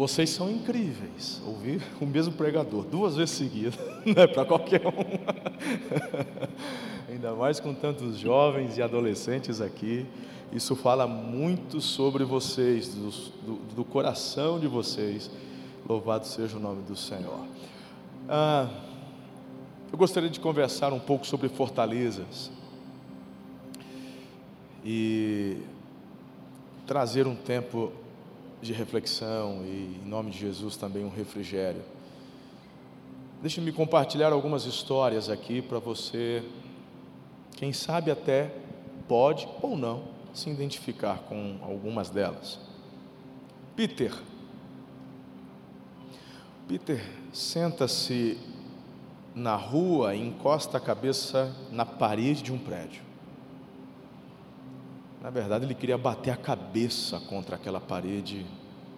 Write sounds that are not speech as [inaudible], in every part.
vocês são incríveis. Ouvir o mesmo pregador duas vezes seguidas, [laughs] não é para qualquer um. [laughs] Ainda mais com tantos jovens e adolescentes aqui. Isso fala muito sobre vocês, do, do, do coração de vocês. Louvado seja o nome do Senhor. Ah, eu gostaria de conversar um pouco sobre fortalezas e trazer um tempo de reflexão e, em nome de Jesus, também um refrigério. Deixe-me compartilhar algumas histórias aqui para você, quem sabe até pode ou não se identificar com algumas delas. Peter. Peter senta-se na rua e encosta a cabeça na parede de um prédio. Na verdade, ele queria bater a cabeça contra aquela parede.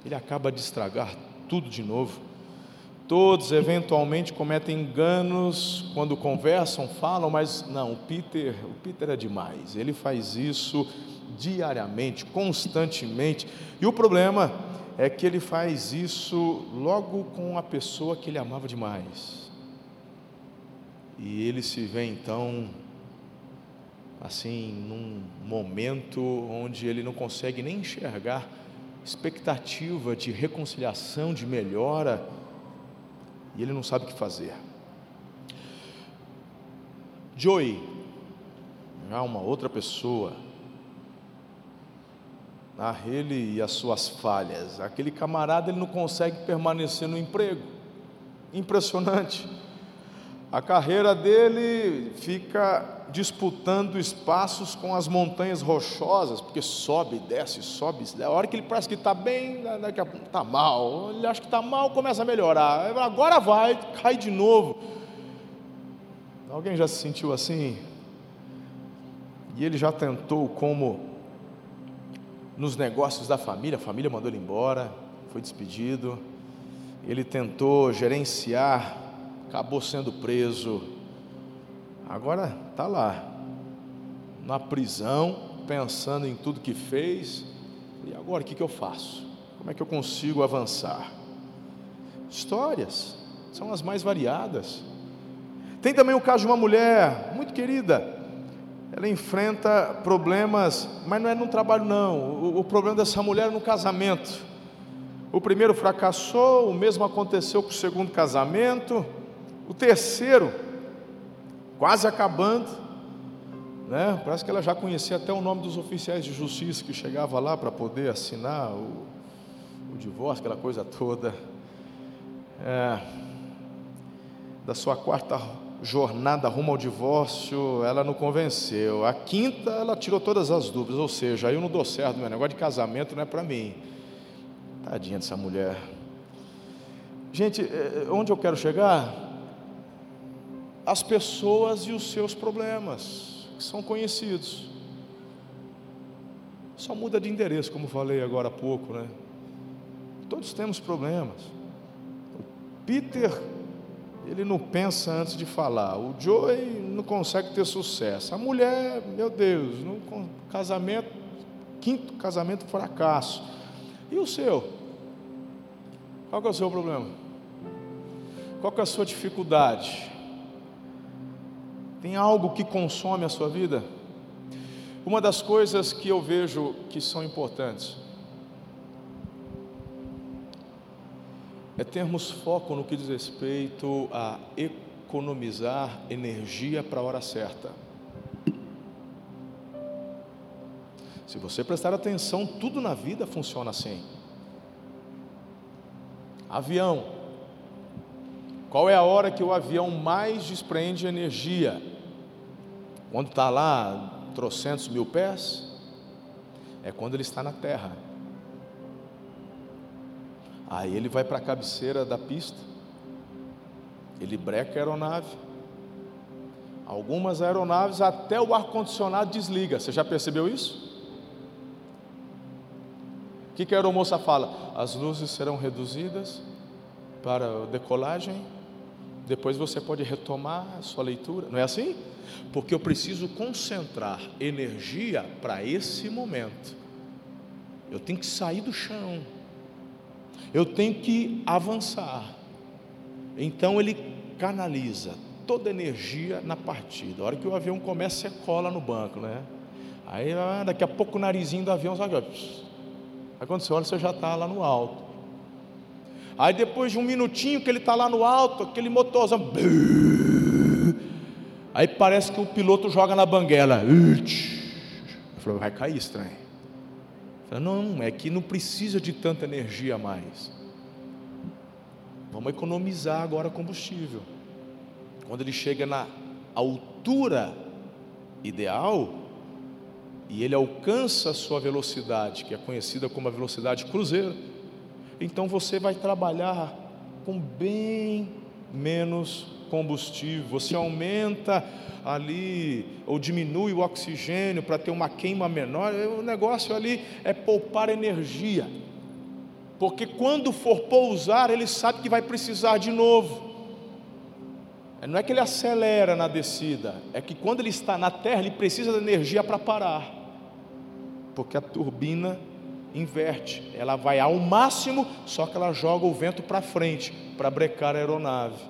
Ele acaba de estragar tudo de novo. Todos eventualmente cometem enganos quando conversam, falam, mas não, o Peter, o Peter é demais. Ele faz isso diariamente, constantemente. E o problema é que ele faz isso logo com a pessoa que ele amava demais. E ele se vê então assim, num momento onde ele não consegue nem enxergar expectativa de reconciliação, de melhora, e ele não sabe o que fazer. Joey, já uma outra pessoa, a ele e as suas falhas. Aquele camarada ele não consegue permanecer no emprego. Impressionante. A carreira dele fica disputando espaços com as montanhas rochosas, porque sobe, desce, sobe, a hora que ele parece que está bem, daqui a pouco está mal, ele acha que está mal, começa a melhorar, agora vai, cai de novo. Alguém já se sentiu assim? E ele já tentou como nos negócios da família, a família mandou ele embora, foi despedido, ele tentou gerenciar, acabou sendo preso, Agora está lá, na prisão, pensando em tudo que fez. E agora o que, que eu faço? Como é que eu consigo avançar? Histórias são as mais variadas. Tem também o caso de uma mulher muito querida. Ela enfrenta problemas, mas não é no trabalho, não. O, o problema dessa mulher é no casamento. O primeiro fracassou, o mesmo aconteceu com o segundo casamento. O terceiro quase acabando, né? Parece que ela já conhecia até o nome dos oficiais de justiça que chegava lá para poder assinar o, o, divórcio, aquela coisa toda. É, da sua quarta jornada rumo ao divórcio, ela não convenceu. A quinta, ela tirou todas as dúvidas, ou seja, eu não dou certo, meu negócio de casamento não é para mim. Tadinha dessa mulher. Gente, é, onde eu quero chegar? As pessoas e os seus problemas, que são conhecidos. Só muda de endereço, como falei agora há pouco, né? Todos temos problemas. O Peter, ele não pensa antes de falar. O Joey não consegue ter sucesso. A mulher, meu Deus, no casamento, quinto casamento fracasso. E o seu? Qual é o seu problema? Qual é a sua dificuldade? Tem algo que consome a sua vida? Uma das coisas que eu vejo que são importantes é termos foco no que diz respeito a economizar energia para a hora certa. Se você prestar atenção, tudo na vida funciona assim. Avião. Qual é a hora que o avião mais desprende energia? Quando está lá, trocentos mil pés, é quando ele está na terra. Aí ele vai para a cabeceira da pista, ele breca a aeronave. Algumas aeronaves até o ar-condicionado desliga. Você já percebeu isso? O que, que a aeromoça fala? As luzes serão reduzidas para decolagem depois você pode retomar a sua leitura, não é assim? Porque eu preciso concentrar energia para esse momento. Eu tenho que sair do chão. Eu tenho que avançar. Então ele canaliza toda a energia na partida. A hora que o avião começa, você cola no banco, né? Aí ah, daqui a pouco o narizinho do avião, sabe? Aí quando você olha, você já está lá no alto. Aí depois de um minutinho que ele está lá no alto, aquele motorzão. Aí parece que o piloto joga na banguela. Eu falei, vai cair estranho. Falei, não, é que não precisa de tanta energia mais. Vamos economizar agora combustível. Quando ele chega na altura ideal, e ele alcança a sua velocidade, que é conhecida como a velocidade cruzeiro, então você vai trabalhar com bem menos combustível, você aumenta ali ou diminui o oxigênio para ter uma queima menor, o negócio ali é poupar energia. Porque quando for pousar, ele sabe que vai precisar de novo. Não é que ele acelera na descida, é que quando ele está na terra, ele precisa de energia para parar porque a turbina inverte, ela vai ao máximo, só que ela joga o vento para frente para brecar a aeronave.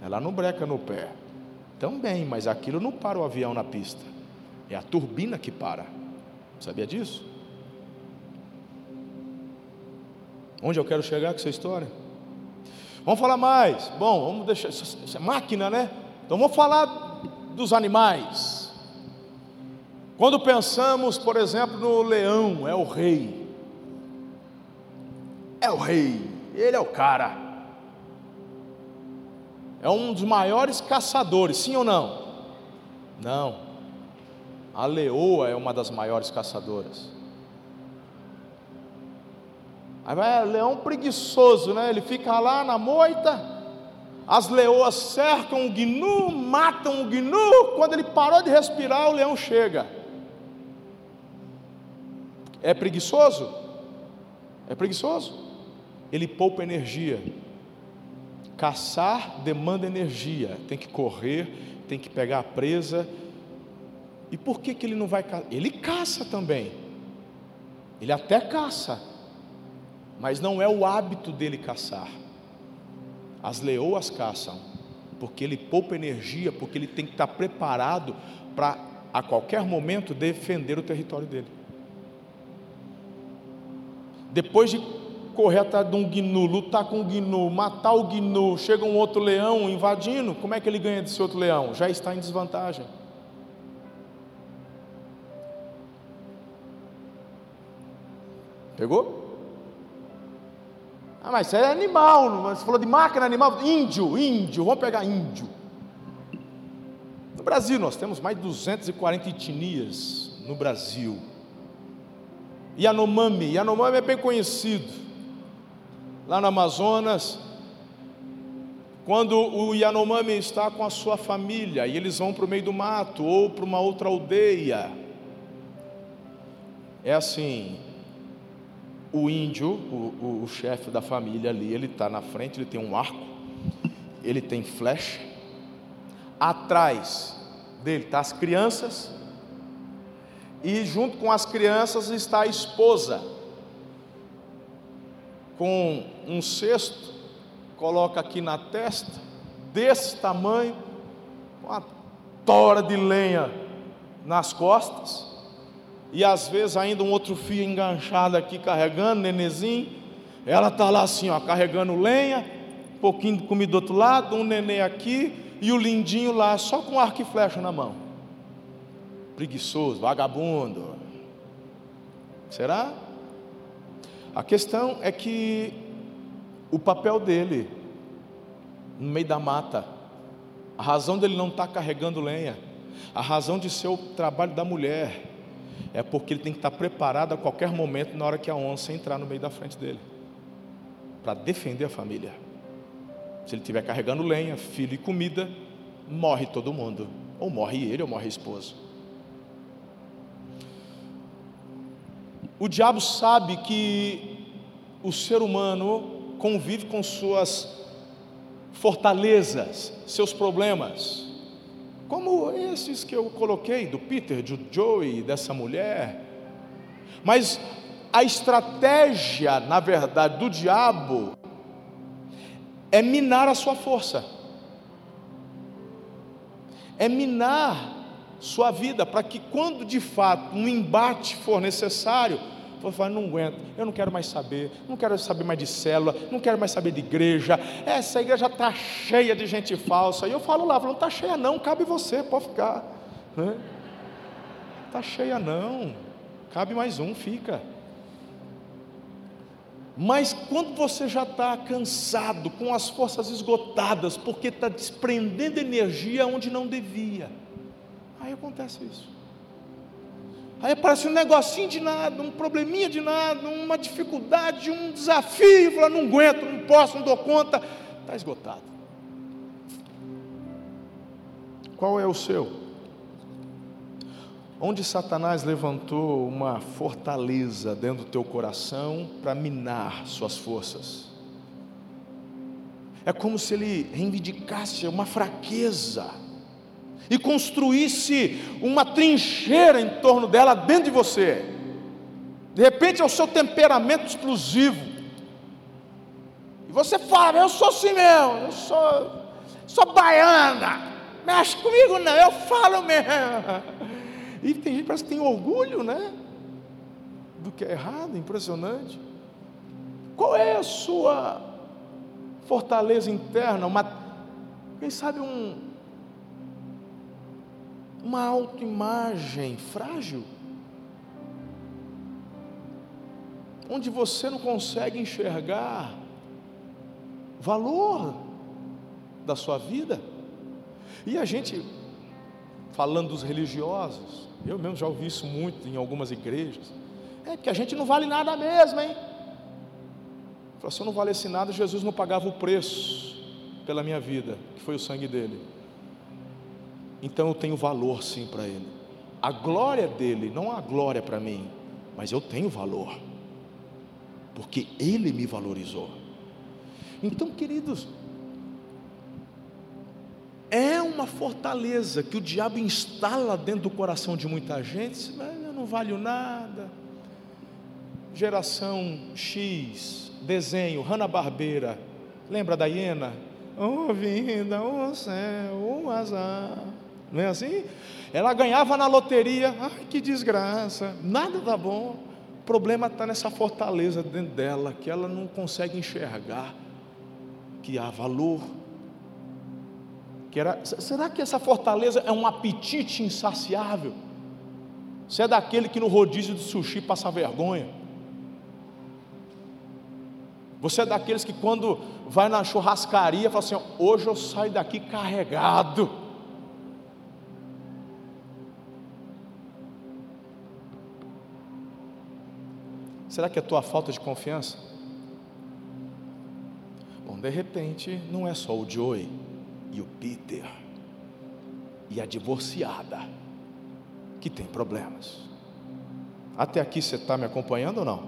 Ela não breca no pé. Também, mas aquilo não para o avião na pista. É a turbina que para. Sabia disso? Onde eu quero chegar com essa história? Vamos falar mais. Bom, vamos deixar. Isso é máquina, né? Então vamos falar dos animais. Quando pensamos, por exemplo, no leão, é o rei. É o rei, ele é o cara. É um dos maiores caçadores, sim ou não? Não. A leoa é uma das maiores caçadoras. Aí vai, é leão preguiçoso, né? Ele fica lá na moita, as leoas cercam o gnu, matam o gnu. Quando ele parou de respirar, o leão chega. É preguiçoso? É preguiçoso. Ele poupa energia. Caçar demanda energia. Tem que correr, tem que pegar a presa. E por que, que ele não vai caçar? Ele caça também. Ele até caça. Mas não é o hábito dele caçar. As leoas caçam. Porque ele poupa energia, porque ele tem que estar preparado para a qualquer momento defender o território dele. Depois de correr atrás de um gnu, lutar com o gnu, matar o gnu, chega um outro leão invadindo, como é que ele ganha desse outro leão? Já está em desvantagem. Pegou? Ah, mas isso é animal, você falou de máquina animal, índio, índio, vamos pegar índio. No Brasil nós temos mais de 240 etnias no Brasil. Yanomami. Yanomami é bem conhecido. Lá no Amazonas, quando o Yanomami está com a sua família e eles vão para o meio do mato ou para uma outra aldeia, é assim: o índio, o, o, o chefe da família ali, ele está na frente, ele tem um arco, ele tem flecha, atrás dele estão tá as crianças, e junto com as crianças está a esposa, com um cesto, coloca aqui na testa, desse tamanho, uma tora de lenha nas costas, e às vezes ainda um outro fio enganchado aqui carregando, nenezinho. Ela está lá assim, ó, carregando lenha, um pouquinho de comida do outro lado, um neném aqui e o lindinho lá, só com arco e flecha na mão preguiçoso, vagabundo. Será? A questão é que o papel dele, no meio da mata, a razão dele não estar tá carregando lenha, a razão de ser o trabalho da mulher, é porque ele tem que estar preparado a qualquer momento na hora que a onça entrar no meio da frente dele, para defender a família. Se ele estiver carregando lenha, filho e comida, morre todo mundo, ou morre ele ou morre a esposa. O diabo sabe que o ser humano convive com suas fortalezas, seus problemas, como esses que eu coloquei, do Peter, do Joey, dessa mulher. Mas a estratégia, na verdade, do diabo é minar a sua força, é minar sua vida, para que quando de fato um embate for necessário, você falar, não aguento, eu não quero mais saber, não quero saber mais de célula, não quero mais saber de igreja, essa igreja está cheia de gente falsa, e eu falo lá, não está cheia não, cabe você, pode ficar, está cheia não, cabe mais um, fica, mas quando você já está cansado, com as forças esgotadas, porque está desprendendo energia onde não devia, aí acontece isso. Aí aparece um negocinho de nada, um probleminha de nada, uma dificuldade, um desafio, fala, não aguento, não posso, não dou conta, está esgotado. Qual é o seu? onde Satanás levantou uma fortaleza dentro do teu coração para minar suas forças. É como se ele reivindicasse uma fraqueza e construísse uma trincheira em torno dela dentro de você. De repente é o seu temperamento explosivo. E você fala, eu sou assim mesmo, eu sou, sou baiana, mexe comigo não, eu falo mesmo. E tem gente que parece que tem orgulho, né? Do que é errado, impressionante. Qual é a sua fortaleza interna? Uma, quem sabe um, uma autoimagem frágil? Onde você não consegue enxergar valor da sua vida. E a gente, falando dos religiosos, eu mesmo já ouvi isso muito em algumas igrejas. É que a gente não vale nada mesmo, hein? Se eu não valesse nada, Jesus não pagava o preço pela minha vida, que foi o sangue dele. Então eu tenho valor sim para ele. A glória dele, não a glória para mim, mas eu tenho valor, porque ele me valorizou. Então, queridos, é uma fortaleza que o diabo instala dentro do coração de muita gente. Eu não valho nada. Geração X, desenho, Hanna-Barbera. Lembra da hiena? Oh, vida, oh céu, oh azar. Não é assim? Ela ganhava na loteria. Ai, que desgraça. Nada tá bom. O problema está nessa fortaleza dentro dela, que ela não consegue enxergar que há valor que era, será que essa fortaleza é um apetite insaciável? Você é daquele que no rodízio de sushi passa vergonha? Você é daqueles que quando vai na churrascaria fala assim: hoje eu saio daqui carregado. Será que é tua falta de confiança? Bom, de repente, não é só o Joey e o Peter e a divorciada que tem problemas. Até aqui você está me acompanhando ou não?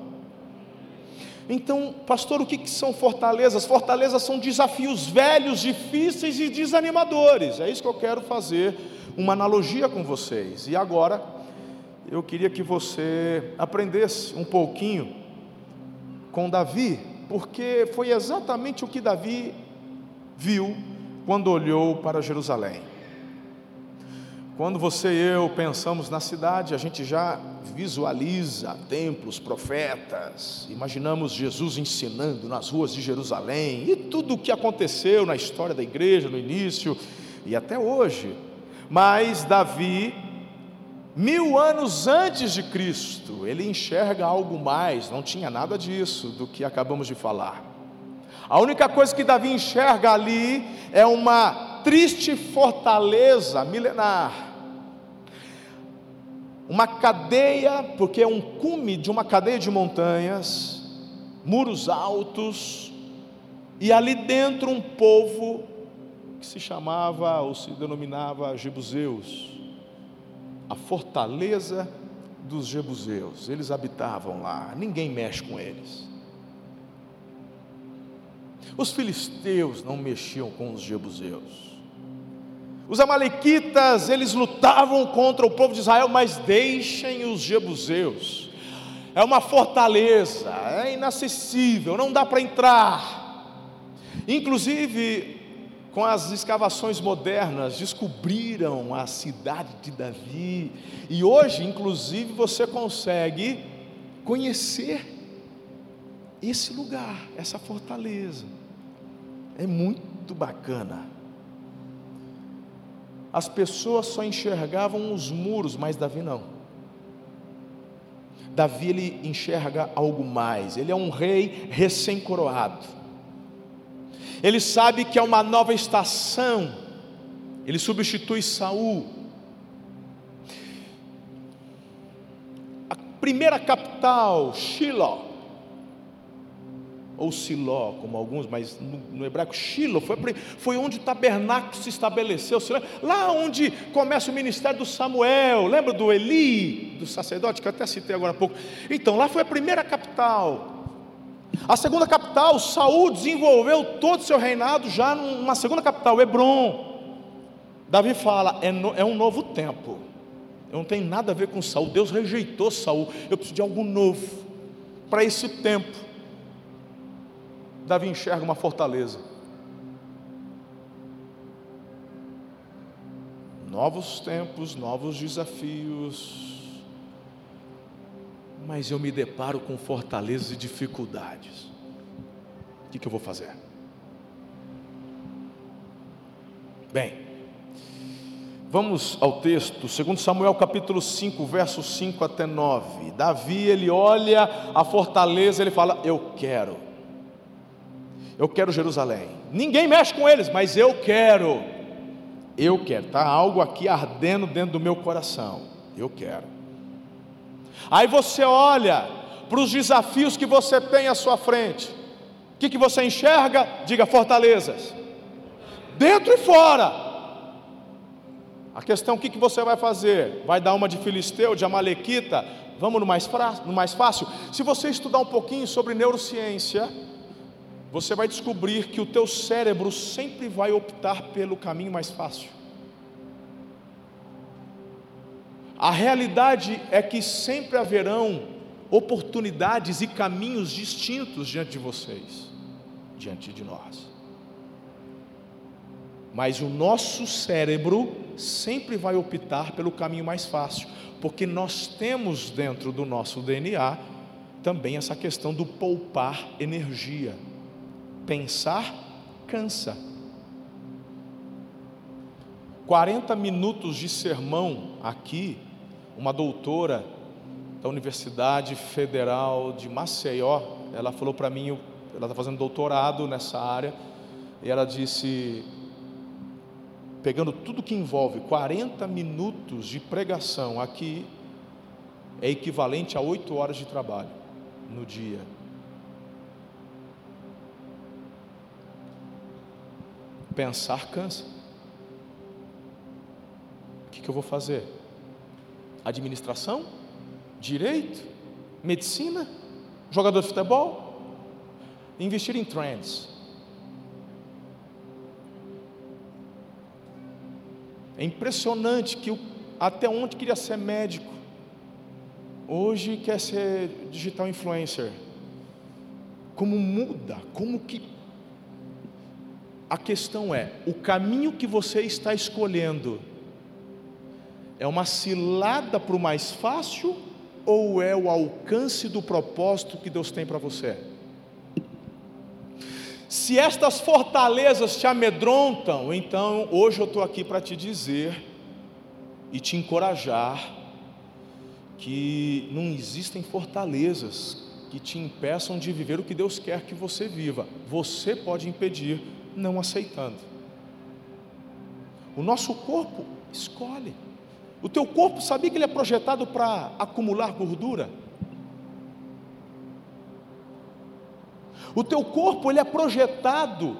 Então, pastor, o que, que são fortalezas? Fortalezas são desafios velhos, difíceis e desanimadores. É isso que eu quero fazer uma analogia com vocês. E agora, eu queria que você aprendesse um pouquinho com Davi, porque foi exatamente o que Davi viu quando olhou para Jerusalém. Quando você e eu pensamos na cidade, a gente já visualiza templos, profetas, imaginamos Jesus ensinando nas ruas de Jerusalém e tudo o que aconteceu na história da igreja no início e até hoje. Mas Davi, mil anos antes de Cristo, ele enxerga algo mais, não tinha nada disso do que acabamos de falar. A única coisa que Davi enxerga ali é uma triste fortaleza milenar. Uma cadeia, porque é um cume de uma cadeia de montanhas, muros altos, e ali dentro um povo que se chamava ou se denominava Jebuseus, a fortaleza dos Jebuseus, eles habitavam lá, ninguém mexe com eles. Os filisteus não mexiam com os jebuseus. Os amalequitas, eles lutavam contra o povo de Israel, mas deixem os jebuseus. é uma fortaleza, é inacessível, não dá para entrar. Inclusive, com as escavações modernas, descobriram a cidade de Davi, e hoje, inclusive, você consegue conhecer esse lugar, essa fortaleza. É muito bacana. As pessoas só enxergavam os muros, mas Davi não. Davi ele enxerga algo mais. Ele é um rei recém-coroado. Ele sabe que é uma nova estação. Ele substitui Saul. A primeira capital, Shiloh, ou Siló, como alguns, mas no, no hebraico, Shiloh, foi, foi onde o tabernáculo se estabeleceu, lá onde começa o ministério do Samuel, lembra do Eli, do sacerdote, que eu até citei agora há pouco. Então, lá foi a primeira capital. A segunda capital, Saul desenvolveu todo o seu reinado já numa segunda capital, Hebron. Davi fala, é, no, é um novo tempo. Eu não tem nada a ver com Saul. Deus rejeitou Saul. Eu preciso de algo novo para esse tempo. Davi enxerga uma fortaleza. Novos tempos, novos desafios, mas eu me deparo com fortalezas e dificuldades. O que, que eu vou fazer? Bem, vamos ao texto, segundo Samuel capítulo 5, versos 5 até 9. Davi, ele olha a fortaleza, ele fala: Eu quero. Eu quero Jerusalém. Ninguém mexe com eles, mas eu quero. Eu quero. Está algo aqui ardendo dentro do meu coração. Eu quero. Aí você olha para os desafios que você tem à sua frente. O que, que você enxerga? Diga fortalezas. Dentro e fora. A questão: o que, que você vai fazer? Vai dar uma de filisteu, de amalequita? Vamos no mais, no mais fácil? Se você estudar um pouquinho sobre neurociência, você vai descobrir que o teu cérebro sempre vai optar pelo caminho mais fácil. A realidade é que sempre haverão oportunidades e caminhos distintos diante de vocês, diante de nós. Mas o nosso cérebro sempre vai optar pelo caminho mais fácil, porque nós temos dentro do nosso DNA também essa questão do poupar energia. Pensar cansa. 40 minutos de sermão aqui, uma doutora da Universidade Federal de Maceió, ela falou para mim, ela está fazendo doutorado nessa área, e ela disse, pegando tudo que envolve 40 minutos de pregação aqui, é equivalente a 8 horas de trabalho no dia. Pensar cansa. O que, que eu vou fazer? Administração? Direito? Medicina? Jogador de futebol? Investir em trends. É impressionante que até onde queria ser médico, hoje quer ser digital influencer. Como muda, como que a questão é: o caminho que você está escolhendo é uma cilada para o mais fácil ou é o alcance do propósito que Deus tem para você? Se estas fortalezas te amedrontam, então hoje eu estou aqui para te dizer e te encorajar que não existem fortalezas que te impeçam de viver o que Deus quer que você viva. Você pode impedir não aceitando. O nosso corpo escolhe. O teu corpo sabia que ele é projetado para acumular gordura? O teu corpo ele é projetado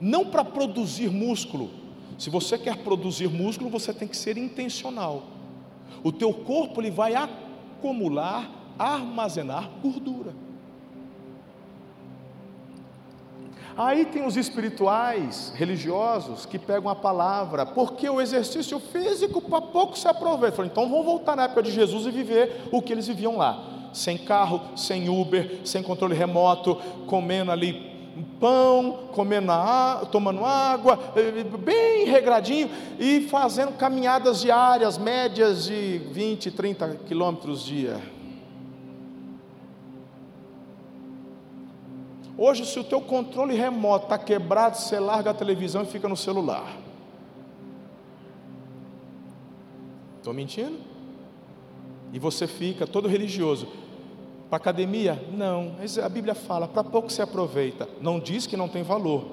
não para produzir músculo. Se você quer produzir músculo, você tem que ser intencional. O teu corpo ele vai acumular, armazenar gordura. Aí tem os espirituais, religiosos, que pegam a palavra, porque o exercício físico para pouco se aproveita. Falam, então vamos voltar na época de Jesus e viver o que eles viviam lá. sem carro, sem Uber, sem controle remoto, comendo ali pão, comendo tomando água, eh, bem regradinho e fazendo caminhadas diárias, médias de 20, 30 quilômetros dia. Hoje, se o teu controle remoto está quebrado, você larga a televisão e fica no celular. Estou mentindo? E você fica todo religioso. Para academia? Não. A Bíblia fala, para pouco se aproveita. Não diz que não tem valor.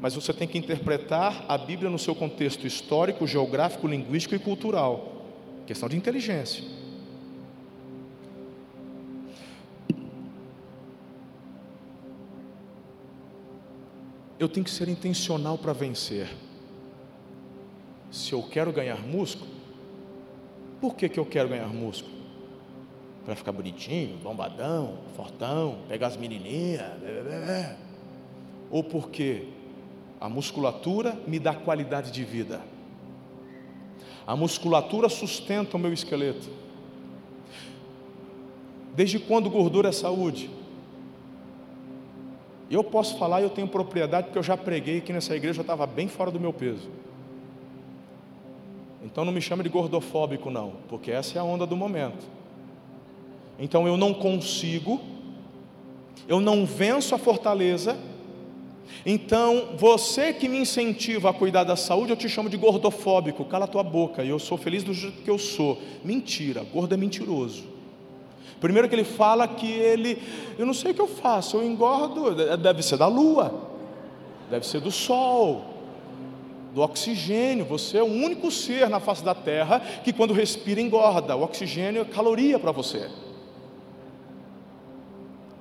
Mas você tem que interpretar a Bíblia no seu contexto histórico, geográfico, linguístico e cultural. Questão de inteligência. Eu tenho que ser intencional para vencer. Se eu quero ganhar músculo, por que, que eu quero ganhar músculo? para ficar bonitinho, bombadão, fortão, pegar as menininhas, ou porque a musculatura me dá qualidade de vida. A musculatura sustenta o meu esqueleto. Desde quando gordura é saúde? Eu posso falar eu tenho propriedade porque eu já preguei aqui nessa igreja, eu estava bem fora do meu peso. Então não me chame de gordofóbico não, porque essa é a onda do momento. Então eu não consigo, eu não venço a fortaleza. Então, você que me incentiva a cuidar da saúde, eu te chamo de gordofóbico, cala tua boca, eu sou feliz do jeito que eu sou. Mentira, gordo é mentiroso. Primeiro que ele fala que ele, eu não sei o que eu faço, eu engordo, deve ser da lua, deve ser do sol, do oxigênio. Você é o único ser na face da terra que quando respira engorda. O oxigênio é caloria para você.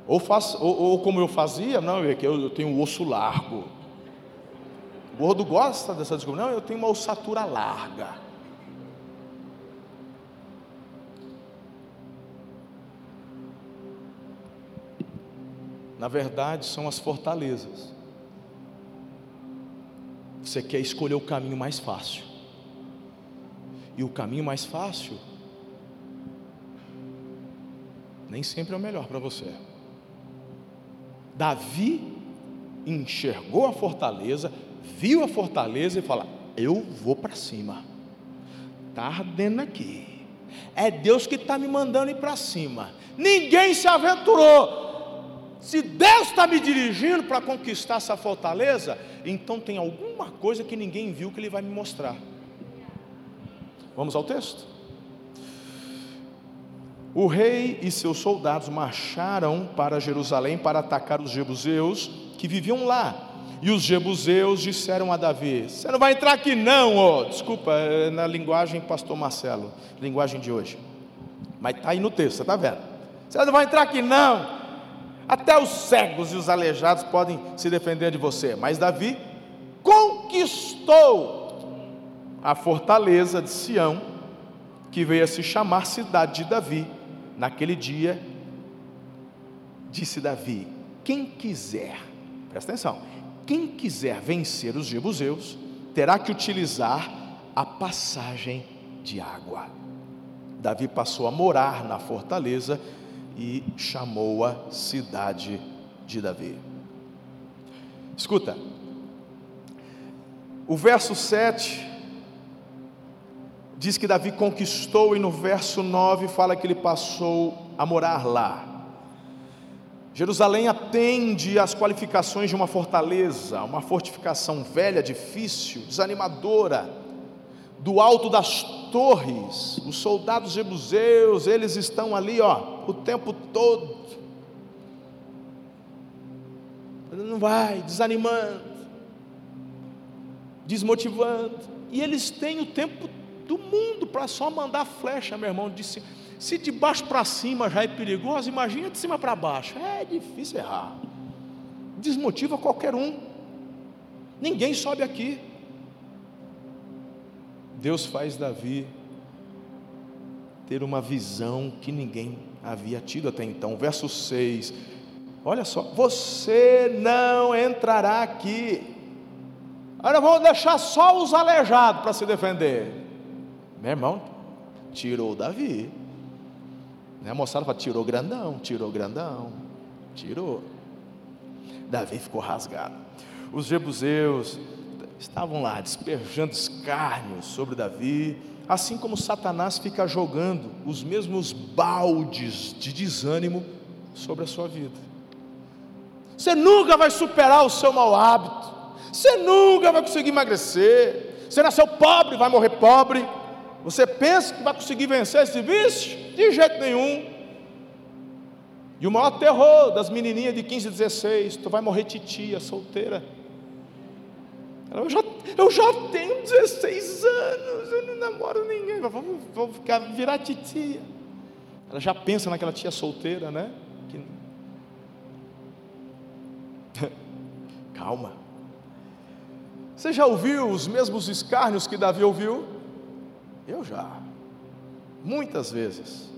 Ou, faz, ou, ou como eu fazia, não, é eu, eu tenho um osso largo. O gordo gosta dessa desculpa. Não, eu tenho uma ossatura larga. Na verdade, são as fortalezas. Você quer escolher o caminho mais fácil. E o caminho mais fácil nem sempre é o melhor para você. Davi enxergou a fortaleza, viu a fortaleza e fala: Eu vou para cima. Está ardendo aqui. É Deus que está me mandando ir para cima. Ninguém se aventurou. Se Deus está me dirigindo para conquistar essa fortaleza, então tem alguma coisa que ninguém viu que Ele vai me mostrar. Vamos ao texto? O rei e seus soldados marcharam para Jerusalém para atacar os jebuseus que viviam lá. E os jebuseus disseram a Davi: Você não vai entrar aqui, não, oh. desculpa, é na linguagem pastor Marcelo, linguagem de hoje. Mas está aí no texto, você está vendo? Você não vai entrar aqui, não. Até os cegos e os aleijados podem se defender de você. Mas Davi conquistou a fortaleza de Sião, que veio a se chamar cidade de Davi Naquele dia, disse Davi: Quem quiser, presta atenção, quem quiser vencer os jebuseus, terá que utilizar a passagem de água. Davi passou a morar na fortaleza e chamou-a cidade de Davi. Escuta, o verso 7 diz que Davi conquistou, e no verso 9 fala que ele passou a morar lá. Jerusalém atende às qualificações de uma fortaleza, uma fortificação velha, difícil, desanimadora. Do alto das torres, os soldados jebuseus, eles estão ali, ó, o tempo todo. Não vai, desanimando, desmotivando. E eles têm o tempo do mundo para só mandar flecha, meu irmão. Disse, se de baixo para cima já é perigoso, imagina de cima para baixo. É difícil errar. Desmotiva qualquer um. Ninguém sobe aqui. Deus faz Davi ter uma visão que ninguém havia tido até então. Verso 6. Olha só, você não entrará aqui. Agora vou deixar só os aleijados para se defender. Meu irmão, tirou Davi. A moçada fala: tirou grandão, tirou grandão, tirou. Davi ficou rasgado. Os jebuseus estavam lá despejando escárnio sobre Davi, assim como Satanás fica jogando os mesmos baldes de desânimo sobre a sua vida. Você nunca vai superar o seu mau hábito, você nunca vai conseguir emagrecer, você nasceu pobre, vai morrer pobre. Você pensa que vai conseguir vencer esse vício? De jeito nenhum. E o maior terror das menininhas de 15, 16, tu vai morrer titia, solteira. Eu já, eu já tenho 16 anos, eu não namoro ninguém, vou, vou ficar, virar titia. Ela já pensa naquela tia solteira, né? Que... [laughs] Calma. Você já ouviu os mesmos escárnios que Davi ouviu? Eu já, muitas vezes.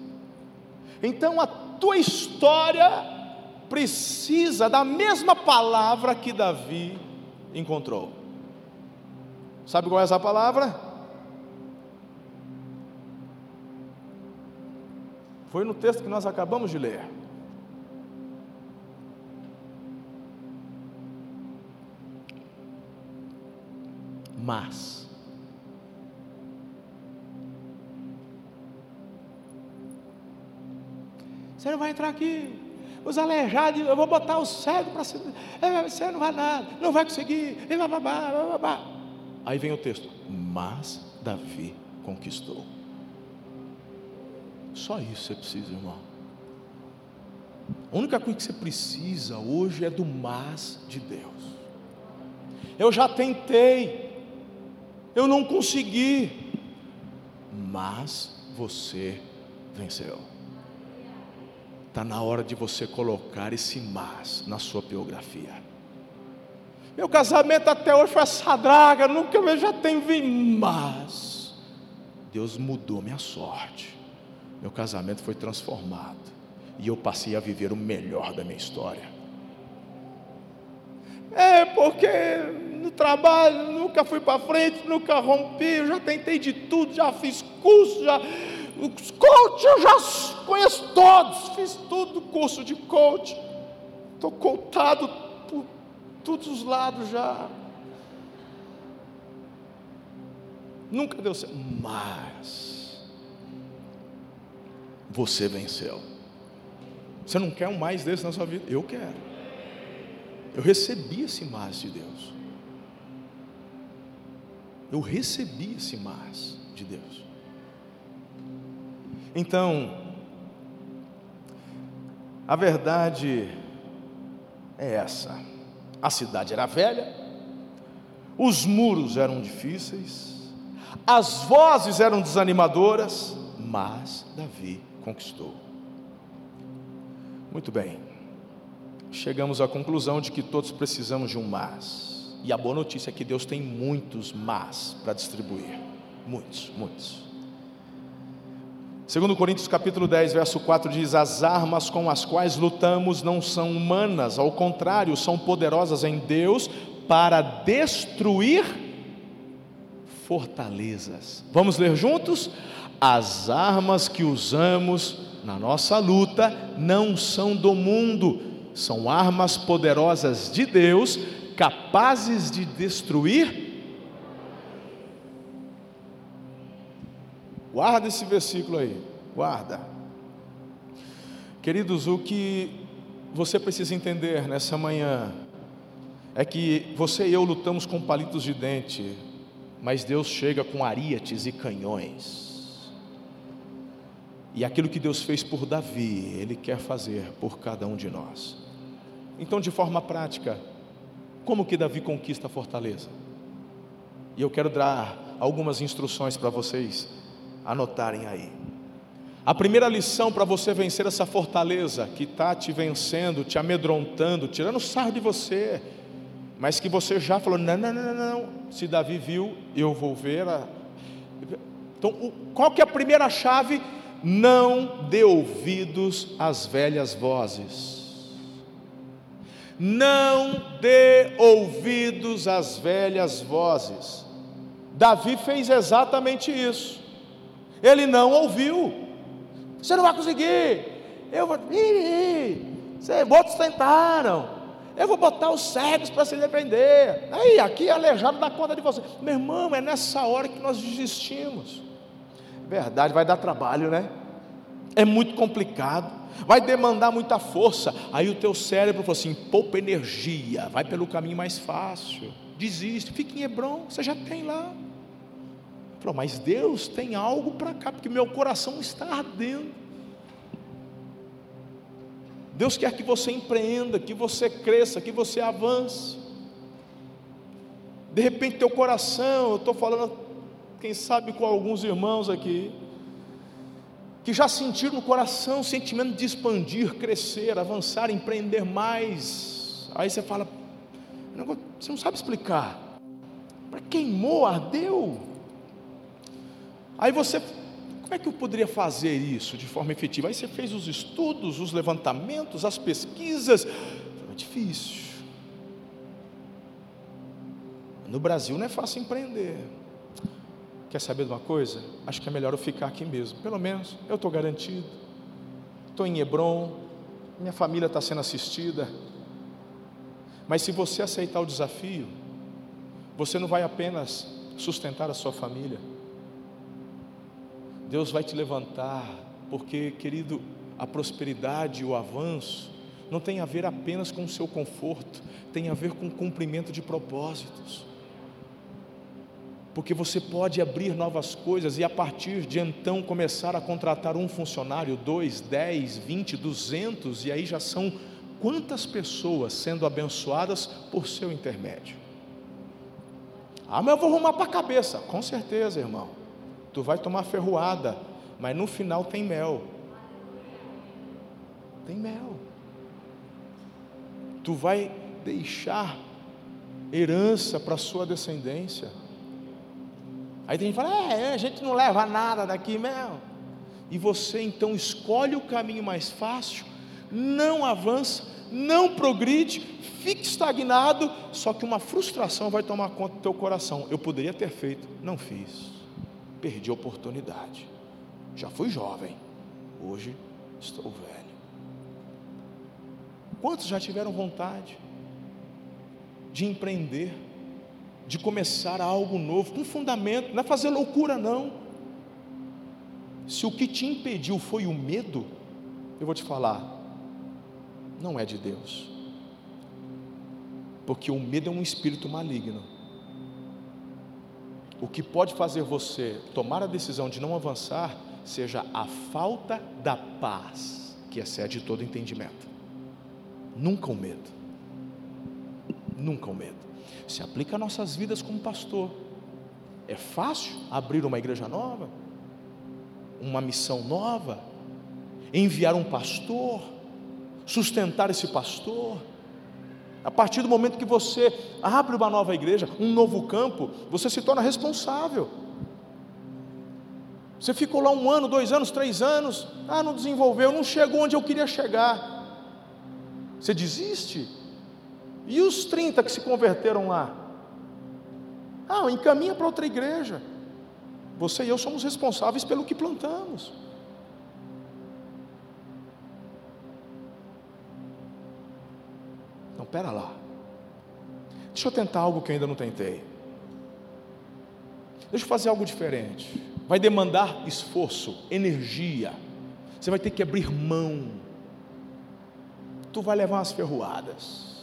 Então a tua história precisa da mesma palavra que Davi encontrou. Sabe qual é essa palavra? Foi no texto que nós acabamos de ler. Mas, você não vai entrar aqui. Os aleijados, eu vou botar o cego para é, você não vai nada, não vai conseguir. Blá, blá, blá, blá. Aí vem o texto: Mas Davi conquistou. Só isso você precisa, irmão. A única coisa que você precisa hoje é do mas de Deus. Eu já tentei, eu não consegui, mas você venceu. Está na hora de você colocar esse mas na sua biografia. Meu casamento até hoje foi essa draga, nunca eu já tenho vindo. Mas Deus mudou minha sorte. Meu casamento foi transformado. E eu passei a viver o melhor da minha história. É porque no trabalho nunca fui para frente, nunca rompi, eu já tentei de tudo, já fiz curso, já. Os coach eu já conheço todos, fiz tudo curso de coach. Estou contado todos os lados já. Nunca deu certo, mas você venceu. Você não quer um mais desse na sua vida? Eu quero. Eu recebi esse mais de Deus. Eu recebi esse mais de Deus. Então, a verdade é essa. A cidade era velha, os muros eram difíceis, as vozes eram desanimadoras, mas Davi conquistou. Muito bem, chegamos à conclusão de que todos precisamos de um mas, e a boa notícia é que Deus tem muitos mas para distribuir muitos, muitos. Segundo Coríntios capítulo 10, verso 4 diz: As armas com as quais lutamos não são humanas, ao contrário, são poderosas em Deus para destruir fortalezas. Vamos ler juntos? As armas que usamos na nossa luta não são do mundo, são armas poderosas de Deus, capazes de destruir Guarda esse versículo aí, guarda. Queridos, o que você precisa entender nessa manhã é que você e eu lutamos com palitos de dente, mas Deus chega com ariates e canhões. E aquilo que Deus fez por Davi, Ele quer fazer por cada um de nós. Então, de forma prática, como que Davi conquista a fortaleza? E eu quero dar algumas instruções para vocês anotarem aí. A primeira lição para você vencer essa fortaleza que está te vencendo, te amedrontando, tirando sarro de você, mas que você já falou: não, não, não, não, se Davi viu, eu vou ver. A... Então, qual que é a primeira chave? Não dê ouvidos às velhas vozes. Não dê ouvidos às velhas vozes. Davi fez exatamente isso ele não ouviu. Você não vai conseguir. Eu vou. Ih, outros tentaram. Eu vou botar os cegos para se defender. Aí, aqui é aleijado dá conta de você. Meu irmão, é nessa hora que nós desistimos. Verdade, vai dar trabalho, né? É muito complicado. Vai demandar muita força. Aí o teu cérebro falou assim: poupa energia, vai pelo caminho mais fácil. Desiste, fica em Hebron, você já tem lá. Falou, mas Deus tem algo para cá, porque meu coração está ardendo. Deus quer que você empreenda, que você cresça, que você avance. De repente, teu coração, eu estou falando, quem sabe, com alguns irmãos aqui, que já sentiram no coração o sentimento de expandir, crescer, avançar, empreender mais. Aí você fala, você não sabe explicar, mas queimou, ardeu. Aí você como é que eu poderia fazer isso de forma efetiva? Aí você fez os estudos, os levantamentos, as pesquisas. É difícil. No Brasil não é fácil empreender. Quer saber de uma coisa? Acho que é melhor eu ficar aqui mesmo. Pelo menos eu estou garantido. Estou em Hebron, minha família está sendo assistida. Mas se você aceitar o desafio, você não vai apenas sustentar a sua família, Deus vai te levantar, porque, querido, a prosperidade, o avanço, não tem a ver apenas com o seu conforto, tem a ver com o cumprimento de propósitos. Porque você pode abrir novas coisas e a partir de então começar a contratar um funcionário, dois, dez, vinte, duzentos, e aí já são quantas pessoas sendo abençoadas por seu intermédio. Ah, mas eu vou arrumar para a cabeça. Com certeza, irmão. Tu vai tomar ferroada, mas no final tem mel. Tem mel. Tu vai deixar herança para a sua descendência. Aí tem gente que fala: é, a gente não leva nada daqui, mel. E você então escolhe o caminho mais fácil, não avança, não progride, fica estagnado, só que uma frustração vai tomar conta do teu coração. Eu poderia ter feito, não fiz perdi a oportunidade. Já fui jovem, hoje estou velho. Quantos já tiveram vontade de empreender, de começar algo novo, com fundamento, não é fazer loucura, não. Se o que te impediu foi o medo, eu vou te falar, não é de Deus, porque o medo é um espírito maligno o que pode fazer você tomar a decisão de não avançar seja a falta da paz que excede todo entendimento. Nunca o medo. Nunca o medo. Se aplica a nossas vidas como pastor. É fácil abrir uma igreja nova, uma missão nova, enviar um pastor, sustentar esse pastor a partir do momento que você abre uma nova igreja, um novo campo, você se torna responsável. Você ficou lá um ano, dois anos, três anos, ah, não desenvolveu, não chegou onde eu queria chegar. Você desiste? E os 30 que se converteram lá? Ah, encaminha para outra igreja. Você e eu somos responsáveis pelo que plantamos. Espera lá. Deixa eu tentar algo que eu ainda não tentei. Deixa eu fazer algo diferente. Vai demandar esforço, energia. Você vai ter que abrir mão. Tu vai levar umas ferroadas.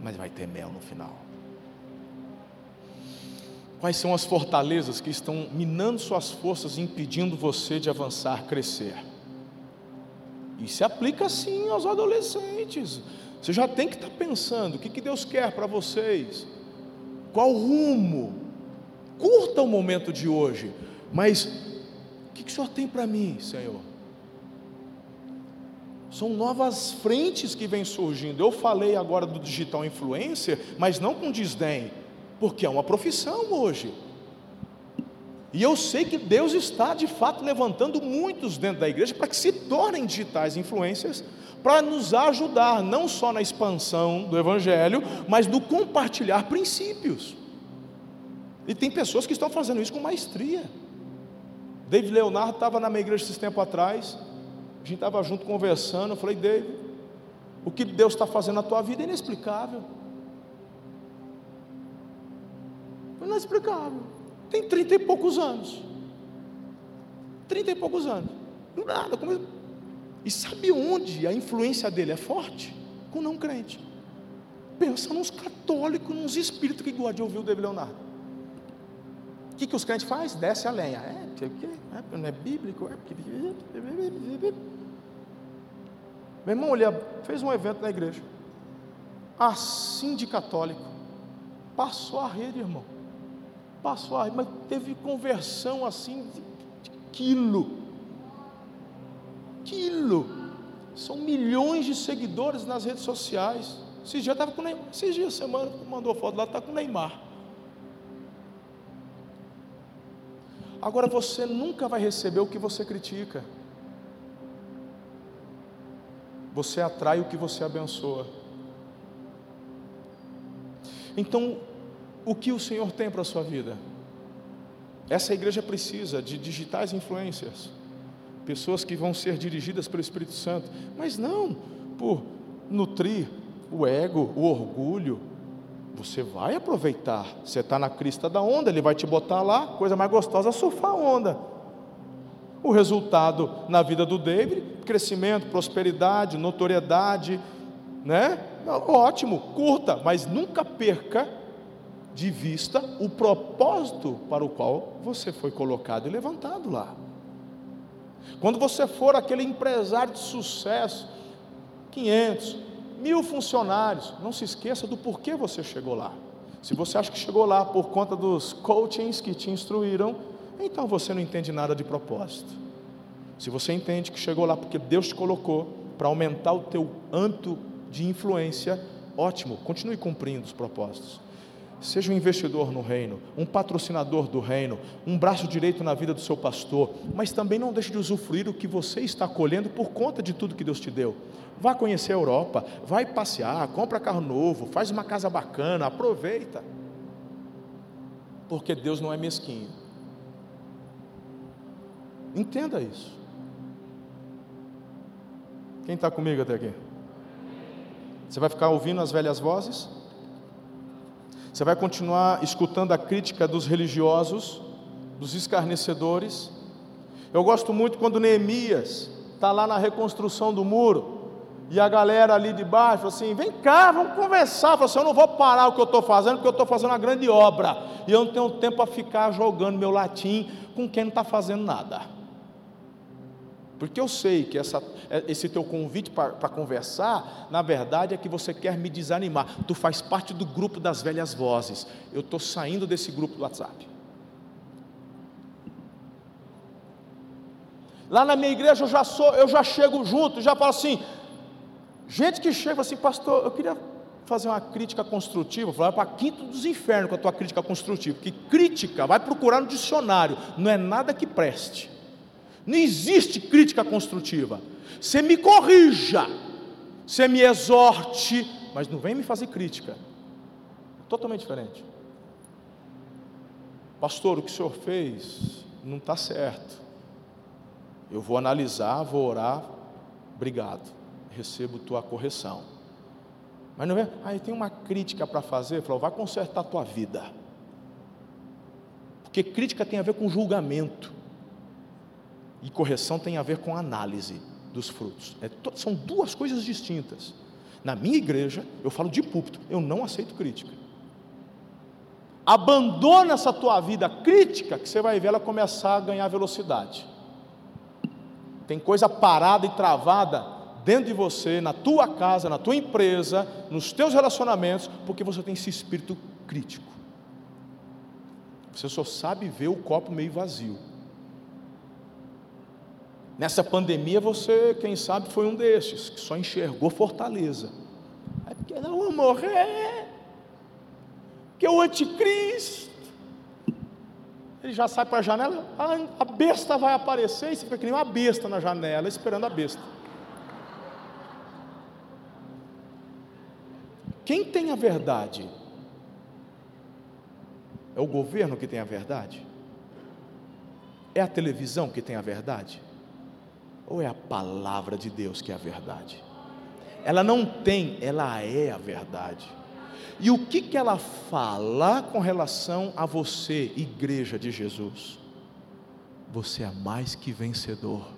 Mas vai ter mel no final. Quais são as fortalezas que estão minando suas forças, impedindo você de avançar, crescer? E se aplica sim aos adolescentes. Você já tem que estar pensando: o que, que Deus quer para vocês? Qual rumo? Curta o momento de hoje, mas o que, que o Senhor tem para mim, Senhor? São novas frentes que vêm surgindo. Eu falei agora do digital influencer, mas não com desdém, porque é uma profissão hoje. E eu sei que Deus está de fato levantando muitos dentro da igreja para que se tornem digitais influencers, para nos ajudar não só na expansão do evangelho, mas no compartilhar princípios. E tem pessoas que estão fazendo isso com maestria, David Leonardo estava na minha igreja esse tempo atrás. A gente estava junto conversando. Eu falei, David, o que Deus está fazendo na tua vida é inexplicável. Inexplicável. Tem trinta e poucos anos. Trinta e poucos anos. Nada. Como... E sabe onde a influência dele é forte? Com não crente. Pensa nos católicos, nos espíritos que gostam de ouvir o David Leonardo. O que, que os crentes fazem? Desce a lenha. É, é, não é bíblico? É. Meu irmão, ele fez um evento na igreja. Assim de católico. Passou a rede, irmão. Passou a rede, mas teve conversão assim de, de quilo. São milhões de seguidores nas redes sociais. Esses dias estava com Neymar. Esses dias, semana, mandou foto lá, está com Neymar. Agora você nunca vai receber o que você critica. Você atrai o que você abençoa. Então, o que o Senhor tem para a sua vida? Essa igreja precisa de digitais influências, pessoas que vão ser dirigidas pelo Espírito Santo, mas não por nutrir o ego, o orgulho, você vai aproveitar. Você está na crista da onda, ele vai te botar lá, coisa mais gostosa, surfar a onda. O resultado na vida do David, crescimento, prosperidade, notoriedade, né? Ótimo, curta, mas nunca perca de vista o propósito para o qual você foi colocado e levantado lá. Quando você for aquele empresário de sucesso, 500, mil funcionários, não se esqueça do porquê você chegou lá. Se você acha que chegou lá por conta dos coachings que te instruíram, então você não entende nada de propósito. Se você entende que chegou lá porque Deus te colocou para aumentar o teu âmbito de influência, ótimo, continue cumprindo os propósitos. Seja um investidor no reino, um patrocinador do reino, um braço direito na vida do seu pastor, mas também não deixe de usufruir o que você está colhendo por conta de tudo que Deus te deu. Vá conhecer a Europa, vai passear, compra carro novo, faz uma casa bacana, aproveita. Porque Deus não é mesquinho. Entenda isso. Quem está comigo até aqui? Você vai ficar ouvindo as velhas vozes? Você vai continuar escutando a crítica dos religiosos, dos escarnecedores? Eu gosto muito quando Neemias está lá na reconstrução do muro e a galera ali de baixo, assim, vem cá, vamos conversar. Fala assim, eu não vou parar o que eu estou fazendo, porque eu estou fazendo uma grande obra. E eu não tenho tempo para ficar jogando meu latim com quem não está fazendo nada. Porque eu sei que essa, esse teu convite para conversar, na verdade, é que você quer me desanimar. Tu faz parte do grupo das velhas vozes. Eu estou saindo desse grupo do WhatsApp. Lá na minha igreja eu já sou, eu já chego junto, já falo assim, Gente que chega assim, pastor, eu queria fazer uma crítica construtiva, falar para quinto dos infernos com a tua crítica construtiva, que crítica, vai procurar no dicionário, não é nada que preste. Não existe crítica construtiva. Você me corrija, você me exorte, mas não vem me fazer crítica. Totalmente diferente. Pastor, o que o senhor fez não está certo. Eu vou analisar, vou orar. Obrigado recebo tua correção. Mas não é, ah, tenho uma crítica para fazer, falou, vai consertar a tua vida. Porque crítica tem a ver com julgamento. E correção tem a ver com análise dos frutos. É, são duas coisas distintas. Na minha igreja, eu falo de púlpito, eu não aceito crítica. Abandona essa tua vida crítica, que você vai ver ela começar a ganhar velocidade. Tem coisa parada e travada dentro de você, na tua casa, na tua empresa, nos teus relacionamentos, porque você tem esse espírito crítico. Você só sabe ver o copo meio vazio. Nessa pandemia, você, quem sabe, foi um desses, que só enxergou fortaleza. É porque não vou morrer, que é o anticristo. Ele já sai para a janela, a besta vai aparecer, e você fica que nem uma besta na janela, esperando a besta. Quem tem a verdade? É o governo que tem a verdade? É a televisão que tem a verdade? Ou é a palavra de Deus que é a verdade? Ela não tem, ela é a verdade. E o que, que ela fala com relação a você, igreja de Jesus? Você é mais que vencedor.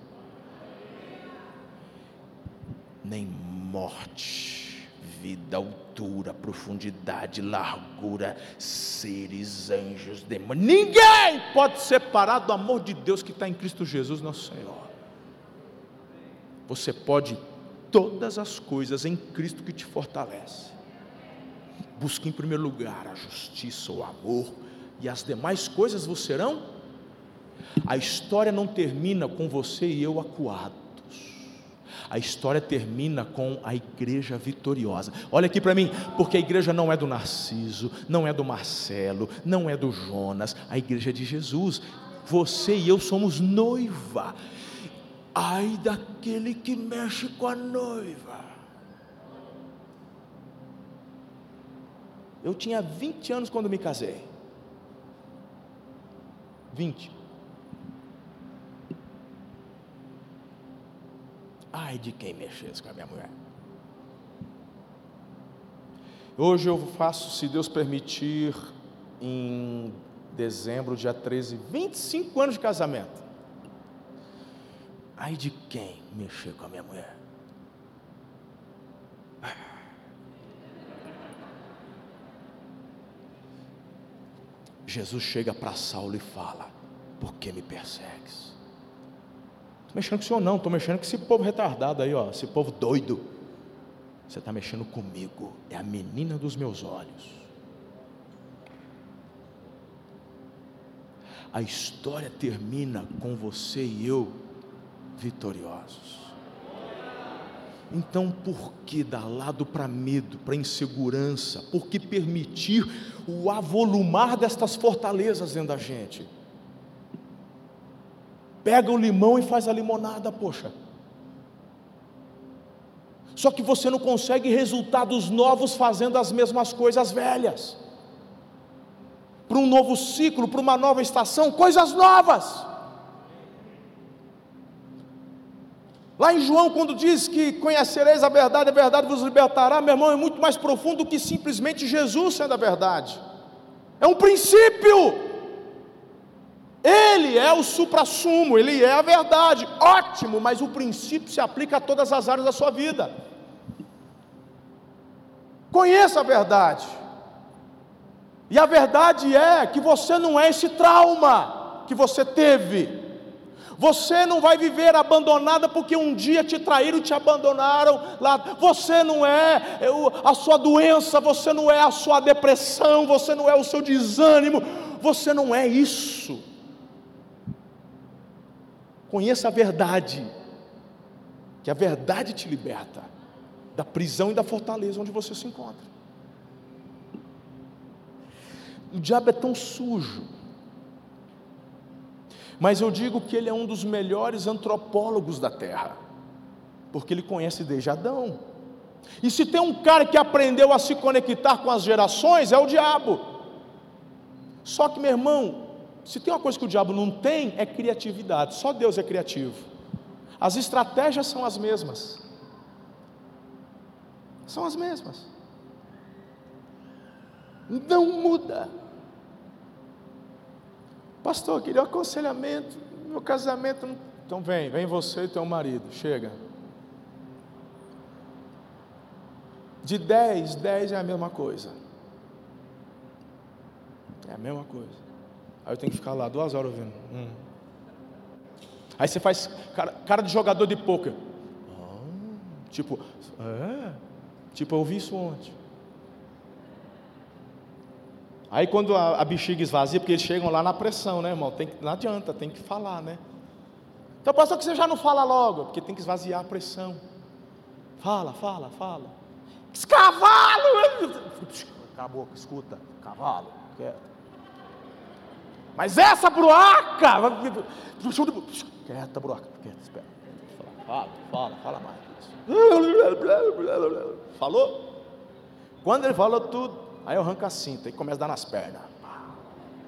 Nem morte, vida, altura, profundidade, largura, seres, anjos, demônios, ninguém pode separar do amor de Deus que está em Cristo Jesus, nosso Senhor. Você pode todas as coisas em Cristo que te fortalece. Busque em primeiro lugar a justiça, o amor, e as demais coisas vos serão. A história não termina com você e eu acuados. A história termina com a igreja vitoriosa. Olha aqui para mim, porque a igreja não é do Narciso, não é do Marcelo, não é do Jonas, a igreja é de Jesus. Você e eu somos noiva. Ai daquele que mexe com a noiva. Eu tinha 20 anos quando me casei. 20. Ai de quem mexesse com a minha mulher. Hoje eu faço, se Deus permitir, em dezembro, dia 13, 25 anos de casamento. Ai de quem mexer com a minha mulher? Jesus chega para Saulo e fala: Por que me persegues? Estou mexendo com o senhor, não, estou mexendo com esse povo retardado aí, ó, esse povo doido. Você está mexendo comigo, é a menina dos meus olhos. A história termina com você e eu vitoriosos. Então, por que dar lado para medo, para insegurança? Por que permitir o avolumar destas fortalezas dentro da gente? Pega o limão e faz a limonada, poxa. Só que você não consegue resultados novos fazendo as mesmas coisas velhas. Para um novo ciclo, para uma nova estação, coisas novas. Lá em João, quando diz que conhecereis a verdade, a verdade vos libertará, meu irmão, é muito mais profundo do que simplesmente Jesus sendo a verdade. É um princípio. Ele é o supra-sumo, ele é a verdade. Ótimo, mas o princípio se aplica a todas as áreas da sua vida. Conheça a verdade. E a verdade é que você não é esse trauma que você teve. Você não vai viver abandonada porque um dia te traíram te abandonaram lá. Você não é, é a sua doença, você não é a sua depressão, você não é o seu desânimo, você não é isso. Conheça a verdade, que a verdade te liberta da prisão e da fortaleza onde você se encontra. O diabo é tão sujo mas eu digo que ele é um dos melhores antropólogos da terra, porque ele conhece desde Adão. E se tem um cara que aprendeu a se conectar com as gerações, é o diabo. Só que, meu irmão, se tem uma coisa que o diabo não tem, é criatividade. Só Deus é criativo. As estratégias são as mesmas. São as mesmas. Não muda. Pastor, queria um aconselhamento. Meu casamento. Não... Então vem, vem você e teu marido. Chega. De 10, 10 é a mesma coisa. É a mesma coisa. Aí eu tenho que ficar lá duas horas ouvindo. Hum. Aí você faz cara, cara de jogador de pôquer. Ah, tipo, é. Tipo, eu ouvi isso ontem. Aí quando a, a bexiga esvazia, porque eles chegam lá na pressão, né, irmão? Tem, não adianta, tem que falar, né? Então, pastor, que você já não fala logo, porque tem que esvaziar a pressão. Fala, fala, fala. Esse cavalo! Cala a boca, escuta. Cavalo, quieto. Mas essa bruaca! Quieta, bruaca, quieta, espera. Fala, fala, fala mais. Falou? Quando ele falou tudo, Aí eu arranco a cinta e começa a dar nas pernas. Pá,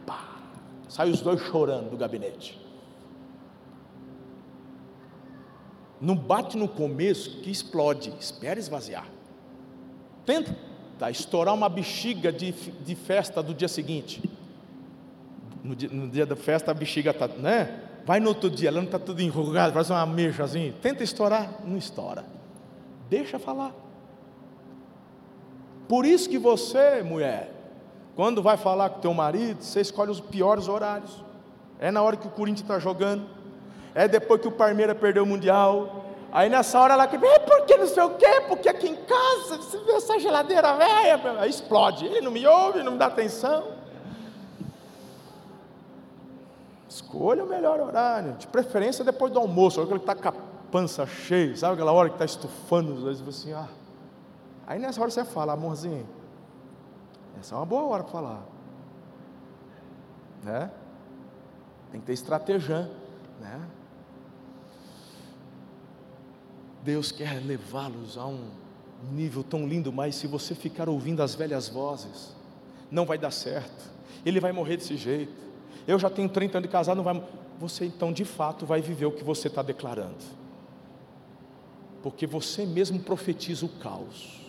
pá. Sai os dois chorando do gabinete. Não bate no começo que explode. Espera esvaziar. Tenta estourar uma bexiga de, de festa do dia seguinte. No dia, no dia da festa a bexiga está, né? Vai no outro dia, ela não está tudo enrugada, faz uma mecha assim. Tenta estourar, não estoura. Deixa falar. Por isso que você, mulher, quando vai falar com teu marido, você escolhe os piores horários. É na hora que o Corinthians está jogando. É depois que o Palmeiras perdeu o Mundial. Aí nessa hora ela que vem, porque não sei o quê, porque aqui em casa, você vê essa geladeira velha, explode. Ele não me ouve, não me dá atenção. Escolha o melhor horário, de preferência depois do almoço, hora que ele está com a pança cheia, sabe aquela hora que está estufando os dois, assim, ah. Aí nessa hora você fala, amorzinho, essa é uma boa hora para falar. Né? Tem que ter estratégia, né? Deus quer levá-los a um nível tão lindo, mas se você ficar ouvindo as velhas vozes, não vai dar certo. Ele vai morrer desse jeito. Eu já tenho 30 anos de casado, não vai. Você então de fato vai viver o que você está declarando, porque você mesmo profetiza o caos.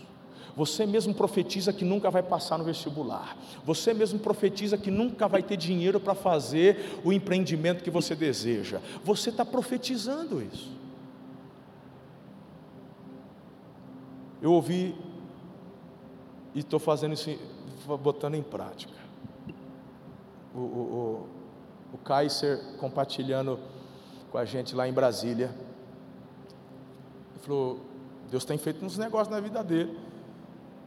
Você mesmo profetiza que nunca vai passar no vestibular. Você mesmo profetiza que nunca vai ter dinheiro para fazer o empreendimento que você deseja. Você está profetizando isso. Eu ouvi e estou fazendo isso, botando em prática. O, o, o, o Kaiser compartilhando com a gente lá em Brasília. Ele falou: Deus tem feito uns negócios na vida dele.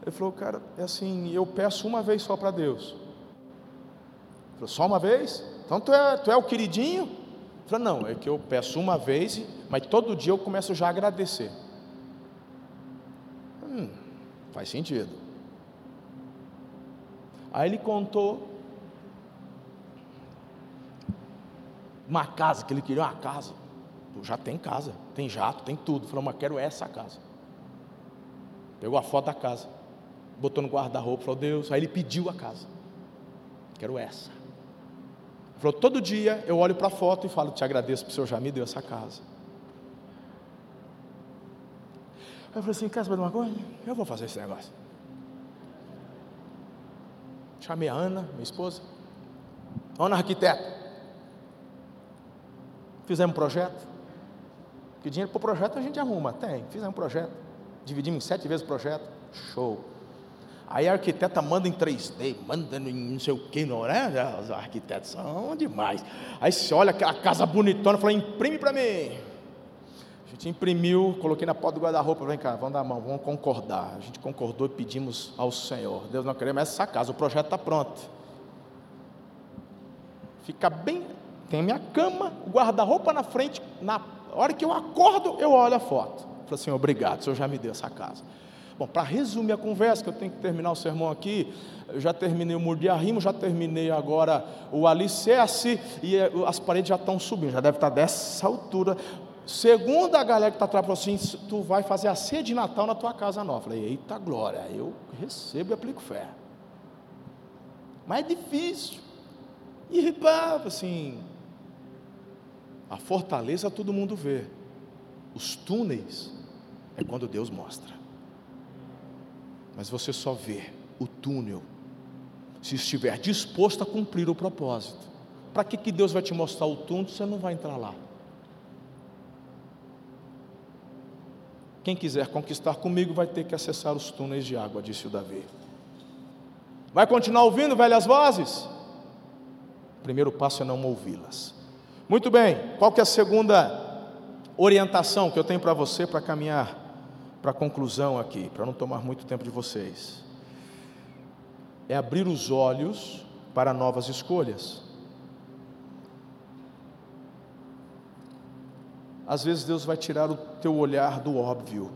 Ele falou, cara, é assim, eu peço uma vez só para Deus. Ele falou, só uma vez? Então tu é, tu é o queridinho? Ele falou, não, é que eu peço uma vez, mas todo dia eu começo já a agradecer. Hum, faz sentido. Aí ele contou uma casa, que ele queria uma casa. Já tem casa, tem jato, tem tudo. Falou, mas quero essa casa. Pegou a foto da casa, botou no guarda-roupa, falou, Deus. Aí ele pediu a casa. Quero essa. Ele falou, todo dia eu olho para a foto e falo, te agradeço porque o Senhor já me deu essa casa. Aí eu falei assim, quer saber de uma coisa? Eu vou fazer esse negócio. Chamei a Ana, minha esposa. Ana, arquiteta. Fizemos um projeto. Que dinheiro para o projeto a gente arruma. Tem, fizemos um projeto. Dividimos em sete vezes o projeto. Show. Aí a arquiteta manda em 3D, manda em não sei o que, não é? Os arquitetos são demais. Aí você olha aquela casa bonitona, fala, imprime para mim gente imprimiu, coloquei na porta do guarda-roupa, vem cá, vamos dar a mão, vamos concordar. A gente concordou e pedimos ao Senhor. Deus não queremos essa casa, o projeto está pronto. Fica bem, tem a minha cama, o guarda-roupa na frente, na hora que eu acordo, eu olho a foto. Falei assim, obrigado, o Senhor já me deu essa casa. Bom, para resumir a conversa, que eu tenho que terminar o sermão aqui, eu já terminei o muro de arrimo, já terminei agora o alicerce e eh, as paredes já estão subindo, já deve estar dessa altura. Segundo a galera que está atrás, falou assim: tu vai fazer a ceia de Natal na tua casa nova. Eu falei, eita glória, eu recebo e aplico fé. Mas é difícil. E assim, a fortaleza todo mundo vê. Os túneis é quando Deus mostra. Mas você só vê o túnel se estiver disposto a cumprir o propósito. Para que, que Deus vai te mostrar o túnel se você não vai entrar lá? Quem quiser conquistar comigo vai ter que acessar os túneis de água, disse o Davi. Vai continuar ouvindo velhas vozes? O primeiro passo é não ouvi-las. Muito bem, qual que é a segunda orientação que eu tenho para você para caminhar para a conclusão aqui, para não tomar muito tempo de vocês? É abrir os olhos para novas escolhas. Às vezes Deus vai tirar o teu olhar do óbvio.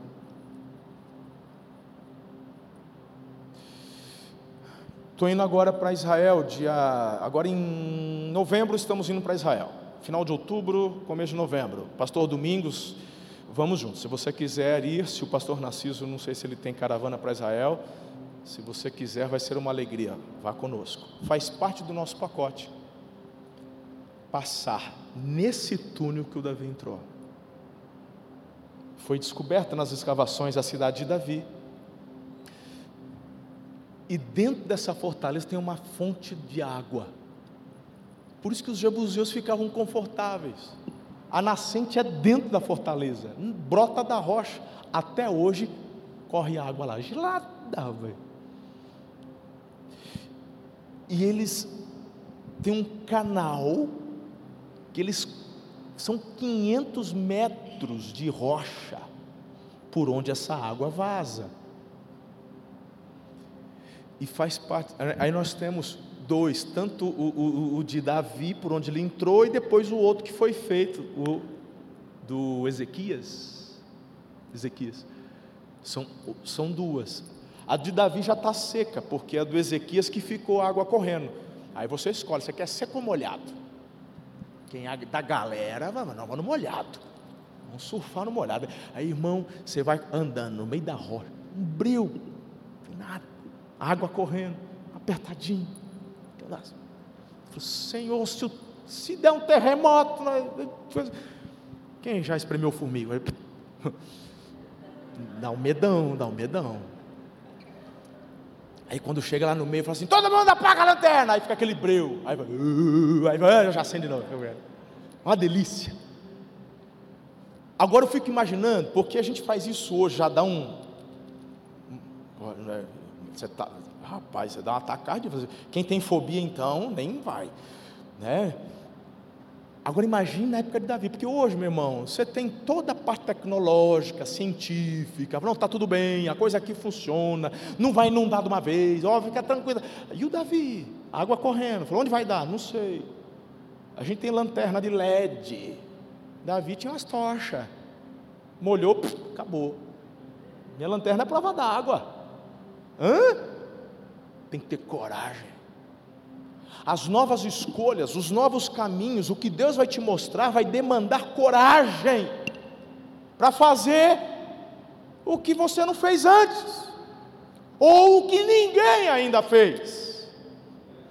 Estou indo agora para Israel, dia, agora em novembro estamos indo para Israel. Final de outubro, começo de novembro. Pastor Domingos, vamos juntos. Se você quiser ir, se o pastor Narciso, não sei se ele tem caravana para Israel, se você quiser, vai ser uma alegria. Vá conosco. Faz parte do nosso pacote. Passar nesse túnel que o Davi entrou. Foi descoberta nas escavações a cidade de Davi. E dentro dessa fortaleza tem uma fonte de água. Por isso que os jebuseus ficavam confortáveis. A nascente é dentro da fortaleza, brota da rocha. Até hoje corre água lá, gelada, velho. E eles têm um canal que eles são 500 metros de rocha por onde essa água vaza. E faz parte. Aí nós temos dois, tanto o, o, o, de Davi, por onde ele entrou, e depois o outro que foi feito, o do Ezequias. Ezequias. São, são duas. A de Davi já está seca, porque a do Ezequias que ficou água correndo. Aí você escolhe, você quer seco ou molhado? Quem é da galera, vai, não, vamos no molhado. Vamos surfar no molhado. Aí, irmão, você vai andando no meio da rocha, um bril, nada, água correndo, apertadinho. Senhor, se, se der um terremoto, quem já espremeu formiga? Dá um medão, dá um medão. Aí quando chega lá no meio, fala assim: todo mundo apaga a lanterna. Aí fica aquele breu. Aí vai, uh, aí vai, já acende de novo. Uma delícia. Agora eu fico imaginando, porque a gente faz isso hoje, já dá um. Né, você tá, rapaz, você dá atacada de fazer. Quem tem fobia então, nem vai. Né? Agora imagine na época de Davi, porque hoje, meu irmão, você tem toda a parte tecnológica, científica, não, está tudo bem, a coisa aqui funciona, não vai inundar de uma vez, ó, fica tranquilo. E o Davi, água correndo, falou, onde vai dar? Não sei. A gente tem lanterna de LED. Davi tinha umas tochas. Molhou, pff, acabou. Minha lanterna é prova d'água. Hã? Tem que ter coragem as novas escolhas, os novos caminhos, o que Deus vai te mostrar vai demandar coragem para fazer o que você não fez antes, ou o que ninguém ainda fez.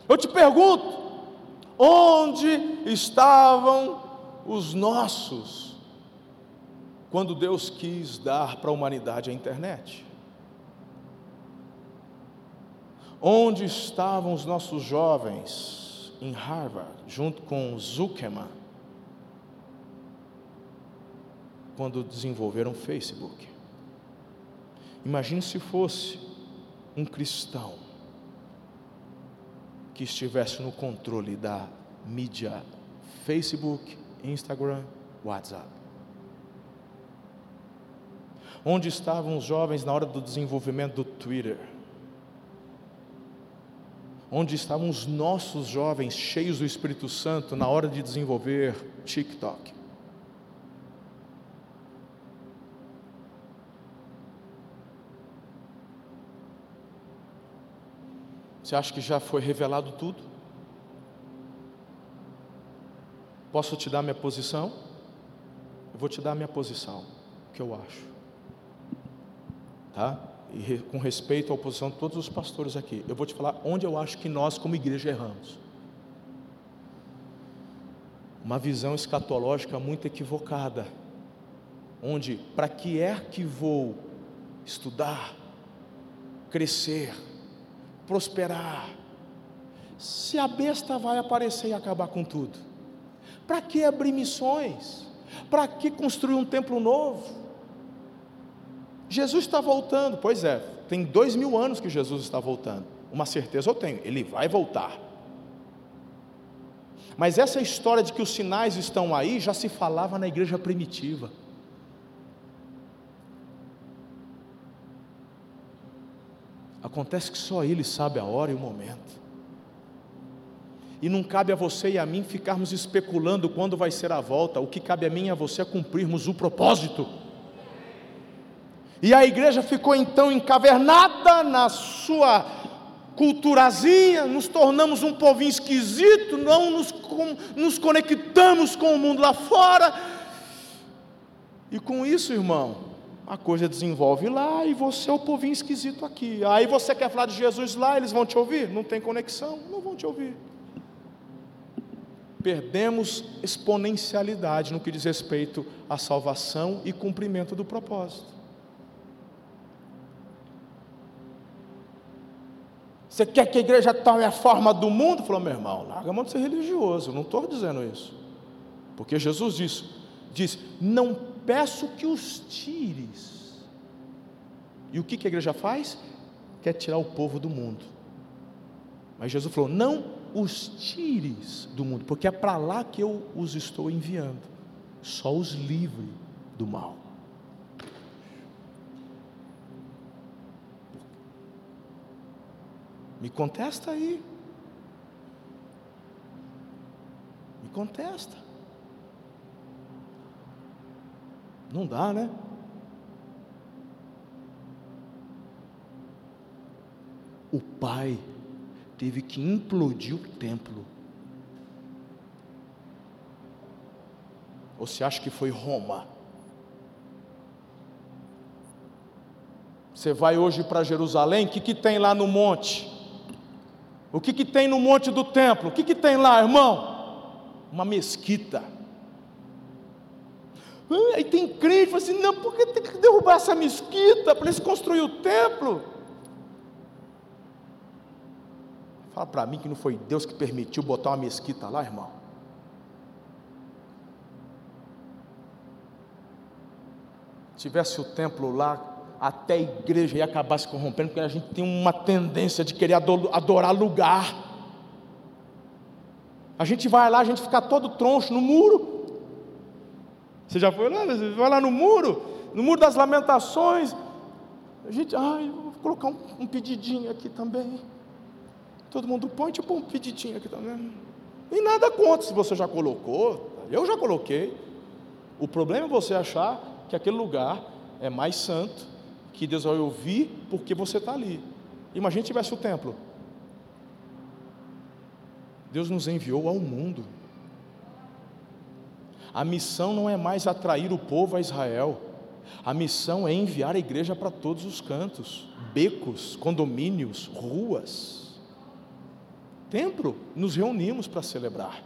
Eu te pergunto: onde estavam os nossos quando Deus quis dar para a humanidade a internet? Onde estavam os nossos jovens em Harvard, junto com Zuckerman, quando desenvolveram o Facebook? Imagine se fosse um cristão que estivesse no controle da mídia Facebook, Instagram, WhatsApp. Onde estavam os jovens na hora do desenvolvimento do Twitter? Onde estavam os nossos jovens cheios do Espírito Santo na hora de desenvolver TikTok. Você acha que já foi revelado tudo? Posso te dar minha posição? Eu vou te dar minha posição, o que eu acho. Tá? E com respeito à oposição de todos os pastores aqui, eu vou te falar onde eu acho que nós, como igreja, erramos. Uma visão escatológica muito equivocada, onde para que é que vou estudar, crescer, prosperar, se a besta vai aparecer e acabar com tudo? Para que abrir missões? Para que construir um templo novo? Jesus está voltando, pois é, tem dois mil anos que Jesus está voltando. Uma certeza eu tenho, ele vai voltar. Mas essa história de que os sinais estão aí já se falava na igreja primitiva. Acontece que só Ele sabe a hora e o momento. E não cabe a você e a mim ficarmos especulando quando vai ser a volta. O que cabe a mim e a você é cumprirmos o propósito. E a igreja ficou então encavernada na sua culturazinha, nos tornamos um povinho esquisito, não nos, com, nos conectamos com o mundo lá fora. E com isso, irmão, a coisa desenvolve lá e você é o povinho esquisito aqui. Aí você quer falar de Jesus lá, eles vão te ouvir? Não tem conexão? Não vão te ouvir. perdemos exponencialidade no que diz respeito à salvação e cumprimento do propósito. Você quer que a igreja tome a forma do mundo? Falou, meu irmão, larga a mão de ser religioso. Não estou dizendo isso. Porque Jesus disse, diz: Não peço que os tires. E o que, que a igreja faz? Quer tirar o povo do mundo. Mas Jesus falou: Não os tires do mundo, porque é para lá que eu os estou enviando. Só os livre do mal. Me contesta aí. Me contesta. Não dá, né? O pai teve que implodir o templo. Ou você acha que foi Roma? Você vai hoje para Jerusalém, o que, que tem lá no monte? O que, que tem no monte do templo? O que, que tem lá, irmão? Uma mesquita. Ah, aí tem crente, fala assim, não, por que tem que derrubar essa mesquita para eles construir o templo? Fala para mim que não foi Deus que permitiu botar uma mesquita lá, irmão. Tivesse o templo lá, até a igreja ia acabar se corrompendo, porque a gente tem uma tendência de querer adorar lugar. A gente vai lá, a gente fica todo troncho no muro. Você já foi lá? Você vai lá no muro, no muro das lamentações. A gente, ai, vou colocar um, um pedidinho aqui também. Todo mundo põe, tipo um pedidinho aqui também. E nada contra se você já colocou. Eu já coloquei. O problema é você achar que aquele lugar é mais santo que Deus vai ouvir porque você está ali. Imagina se tivesse o templo. Deus nos enviou ao mundo. A missão não é mais atrair o povo a Israel. A missão é enviar a igreja para todos os cantos, becos, condomínios, ruas. Templo, nos reunimos para celebrar.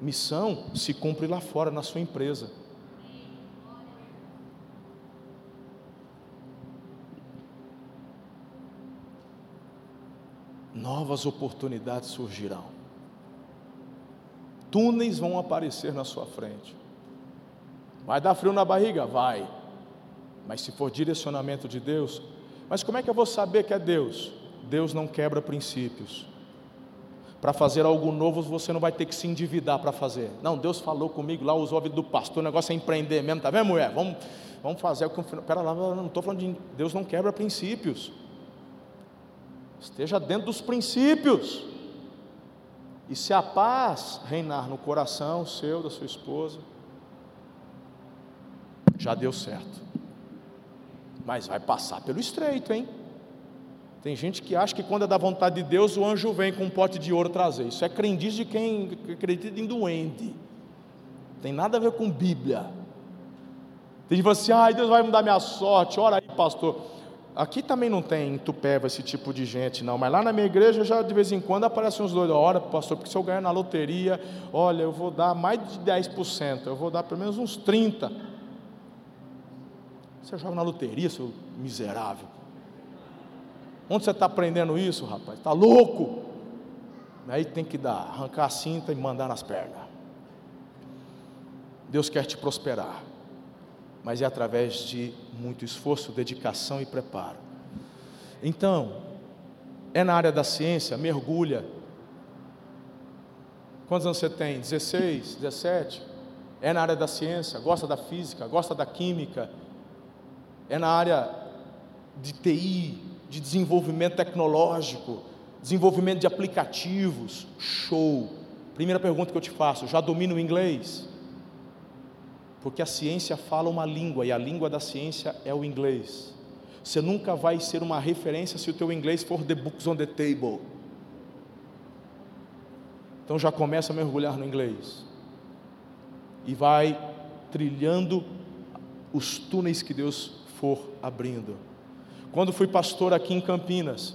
Missão se cumpre lá fora, na sua empresa. Novas oportunidades surgirão. Túneis vão aparecer na sua frente. Vai dar frio na barriga? Vai. Mas se for direcionamento de Deus, mas como é que eu vou saber que é Deus? Deus não quebra princípios. Para fazer algo novo, você não vai ter que se endividar para fazer. Não, Deus falou comigo lá, usou a vida do pastor, o negócio é empreender mesmo, tá vendo, mulher? Vamos, vamos fazer o que. Pera lá, não estou falando de. Deus não quebra princípios. Esteja dentro dos princípios. E se a paz reinar no coração seu, da sua esposa, já deu certo. Mas vai passar pelo estreito, hein? Tem gente que acha que quando é da vontade de Deus, o anjo vem com um pote de ouro trazer. Isso é crendice de quem acredita em doente. Tem nada a ver com Bíblia. Tem gente que fala assim, ai, Deus vai mudar minha sorte, ora aí, pastor. Aqui também não tem em Tupéva esse tipo de gente, não, mas lá na minha igreja já de vez em quando aparecem uns doidos. Olha, pastor, porque se eu ganhar na loteria, olha, eu vou dar mais de 10%, eu vou dar pelo menos uns 30%. Você joga na loteria, seu miserável. Onde você está aprendendo isso, rapaz? Está louco? Aí tem que dar, arrancar a cinta e mandar nas pernas. Deus quer te prosperar mas é através de muito esforço, dedicação e preparo. Então, é na área da ciência, mergulha. Quantos anos você tem? 16, 17? É na área da ciência, gosta da física, gosta da química. É na área de TI, de desenvolvimento tecnológico, desenvolvimento de aplicativos. Show. Primeira pergunta que eu te faço: já domina o inglês? Porque a ciência fala uma língua e a língua da ciência é o inglês. Você nunca vai ser uma referência se o teu inglês for the books on the table. Então já começa a mergulhar no inglês. E vai trilhando os túneis que Deus for abrindo. Quando fui pastor aqui em Campinas,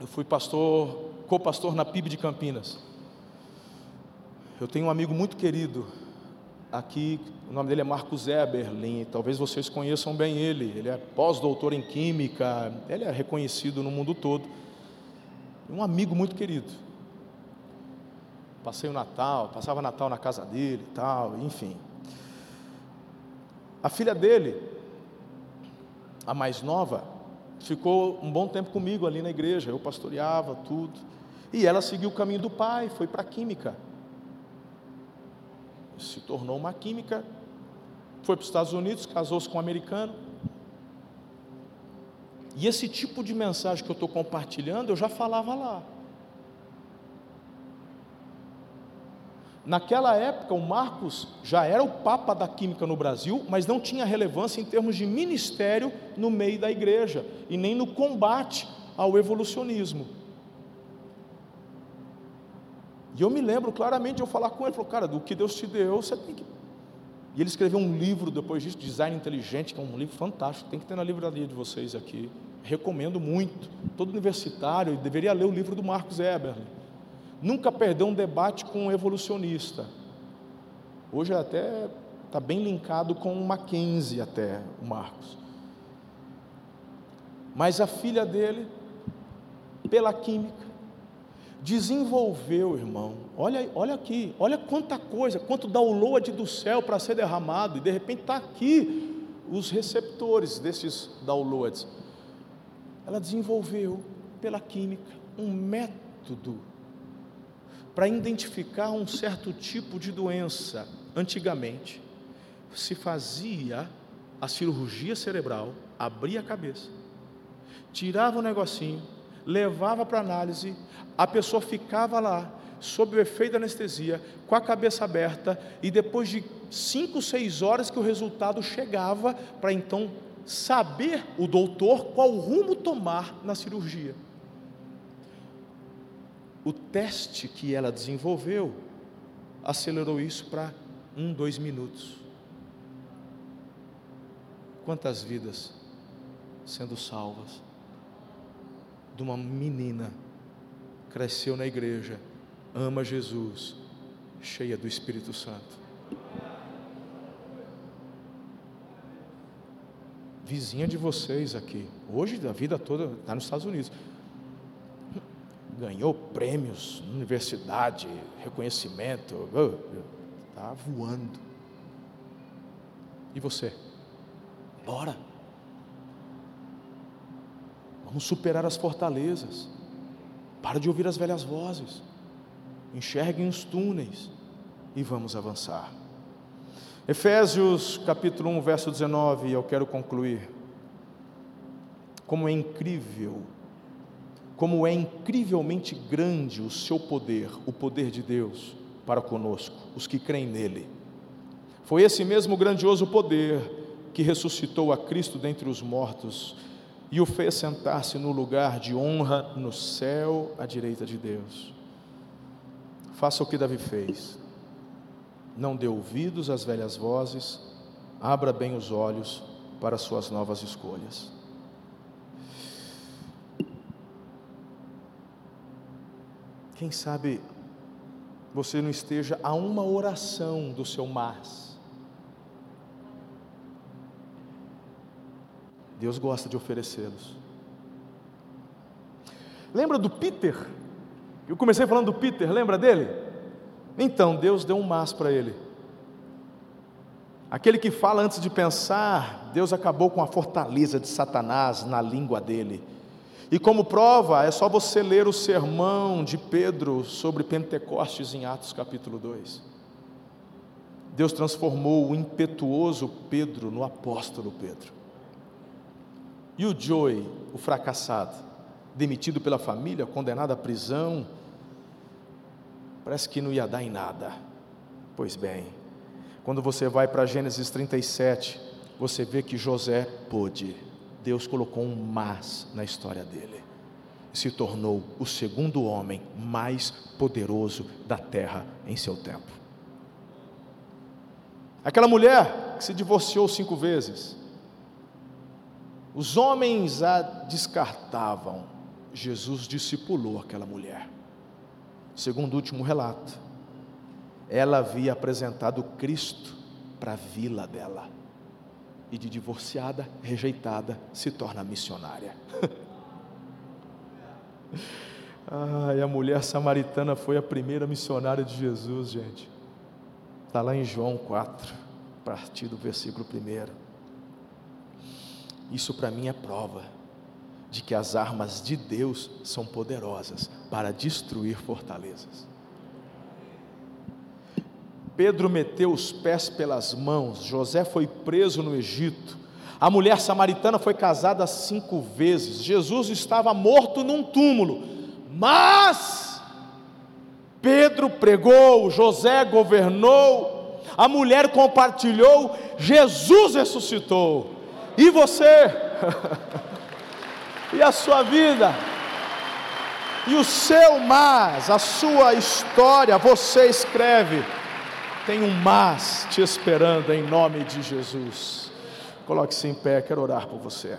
eu fui pastor, co-pastor na PIB de Campinas. Eu tenho um amigo muito querido aqui, o nome dele é Marcos Eberlin, talvez vocês conheçam bem ele. Ele é pós-doutor em Química, ele é reconhecido no mundo todo. Um amigo muito querido. Passei o Natal, passava Natal na casa dele e tal, enfim. A filha dele, a mais nova, ficou um bom tempo comigo ali na igreja, eu pastoreava tudo. E ela seguiu o caminho do pai, foi para a química se tornou uma química, foi para os Estados Unidos, casou-se com um americano. E esse tipo de mensagem que eu estou compartilhando, eu já falava lá. Naquela época, o Marcos já era o papa da química no Brasil, mas não tinha relevância em termos de ministério no meio da igreja e nem no combate ao evolucionismo. E eu me lembro claramente eu falar com ele, falou, cara, do que Deus te deu, você tem que. E ele escreveu um livro depois disso, Design Inteligente, que é um livro fantástico, tem que ter na livraria de vocês aqui. Recomendo muito. Todo universitário deveria ler o livro do Marcos Eberle. Nunca perdeu um debate com um evolucionista. Hoje até está bem linkado com o Mackenzie até, o Marcos. Mas a filha dele, pela química, desenvolveu, irmão. Olha, olha aqui, olha quanta coisa, quanto download do céu para ser derramado, e de repente está aqui os receptores desses downloads. Ela desenvolveu, pela química, um método para identificar um certo tipo de doença. Antigamente, se fazia a cirurgia cerebral, abria a cabeça, tirava o negocinho, levava para análise, a pessoa ficava lá, sob o efeito da anestesia, com a cabeça aberta, e depois de cinco, seis horas que o resultado chegava, para então saber o doutor qual rumo tomar na cirurgia. O teste que ela desenvolveu acelerou isso para um, dois minutos. Quantas vidas sendo salvas? De uma menina, cresceu na igreja, ama Jesus, cheia do Espírito Santo. Vizinha de vocês aqui, hoje da vida toda está nos Estados Unidos, ganhou prêmios, universidade, reconhecimento, está voando. E você? Bora. Vamos superar as fortalezas. Para de ouvir as velhas vozes. Enxerguem os túneis e vamos avançar. Efésios capítulo 1, verso 19, eu quero concluir. Como é incrível, como é incrivelmente grande o seu poder, o poder de Deus para conosco, os que creem nele. Foi esse mesmo grandioso poder que ressuscitou a Cristo dentre os mortos e o fez sentar-se no lugar de honra no céu à direita de Deus. Faça o que Davi fez. Não dê ouvidos às velhas vozes, abra bem os olhos para suas novas escolhas. Quem sabe você não esteja a uma oração do seu mas Deus gosta de oferecê-los. Lembra do Peter? Eu comecei falando do Peter, lembra dele? Então, Deus deu um mas para ele. Aquele que fala antes de pensar, Deus acabou com a fortaleza de Satanás na língua dele. E como prova, é só você ler o sermão de Pedro sobre Pentecostes em Atos capítulo 2. Deus transformou o impetuoso Pedro no apóstolo Pedro. E o Joey, o fracassado, demitido pela família, condenado à prisão, parece que não ia dar em nada. Pois bem, quando você vai para Gênesis 37, você vê que José pôde. Deus colocou um mas na história dele. Se tornou o segundo homem mais poderoso da terra em seu tempo. Aquela mulher que se divorciou cinco vezes, os homens a descartavam. Jesus discipulou aquela mulher. Segundo o último relato, ela havia apresentado Cristo para a vila dela. E de divorciada, rejeitada, se torna missionária. [laughs] ah, e a mulher samaritana foi a primeira missionária de Jesus, gente. Está lá em João 4, a partir do versículo 1. Isso para mim é prova de que as armas de Deus são poderosas para destruir fortalezas. Pedro meteu os pés pelas mãos, José foi preso no Egito, a mulher samaritana foi casada cinco vezes, Jesus estava morto num túmulo, mas Pedro pregou, José governou, a mulher compartilhou, Jesus ressuscitou, e você? [laughs] e a sua vida? E o seu mas, a sua história, você escreve tem um mas te esperando em nome de Jesus. Coloque-se em pé, quero orar por você.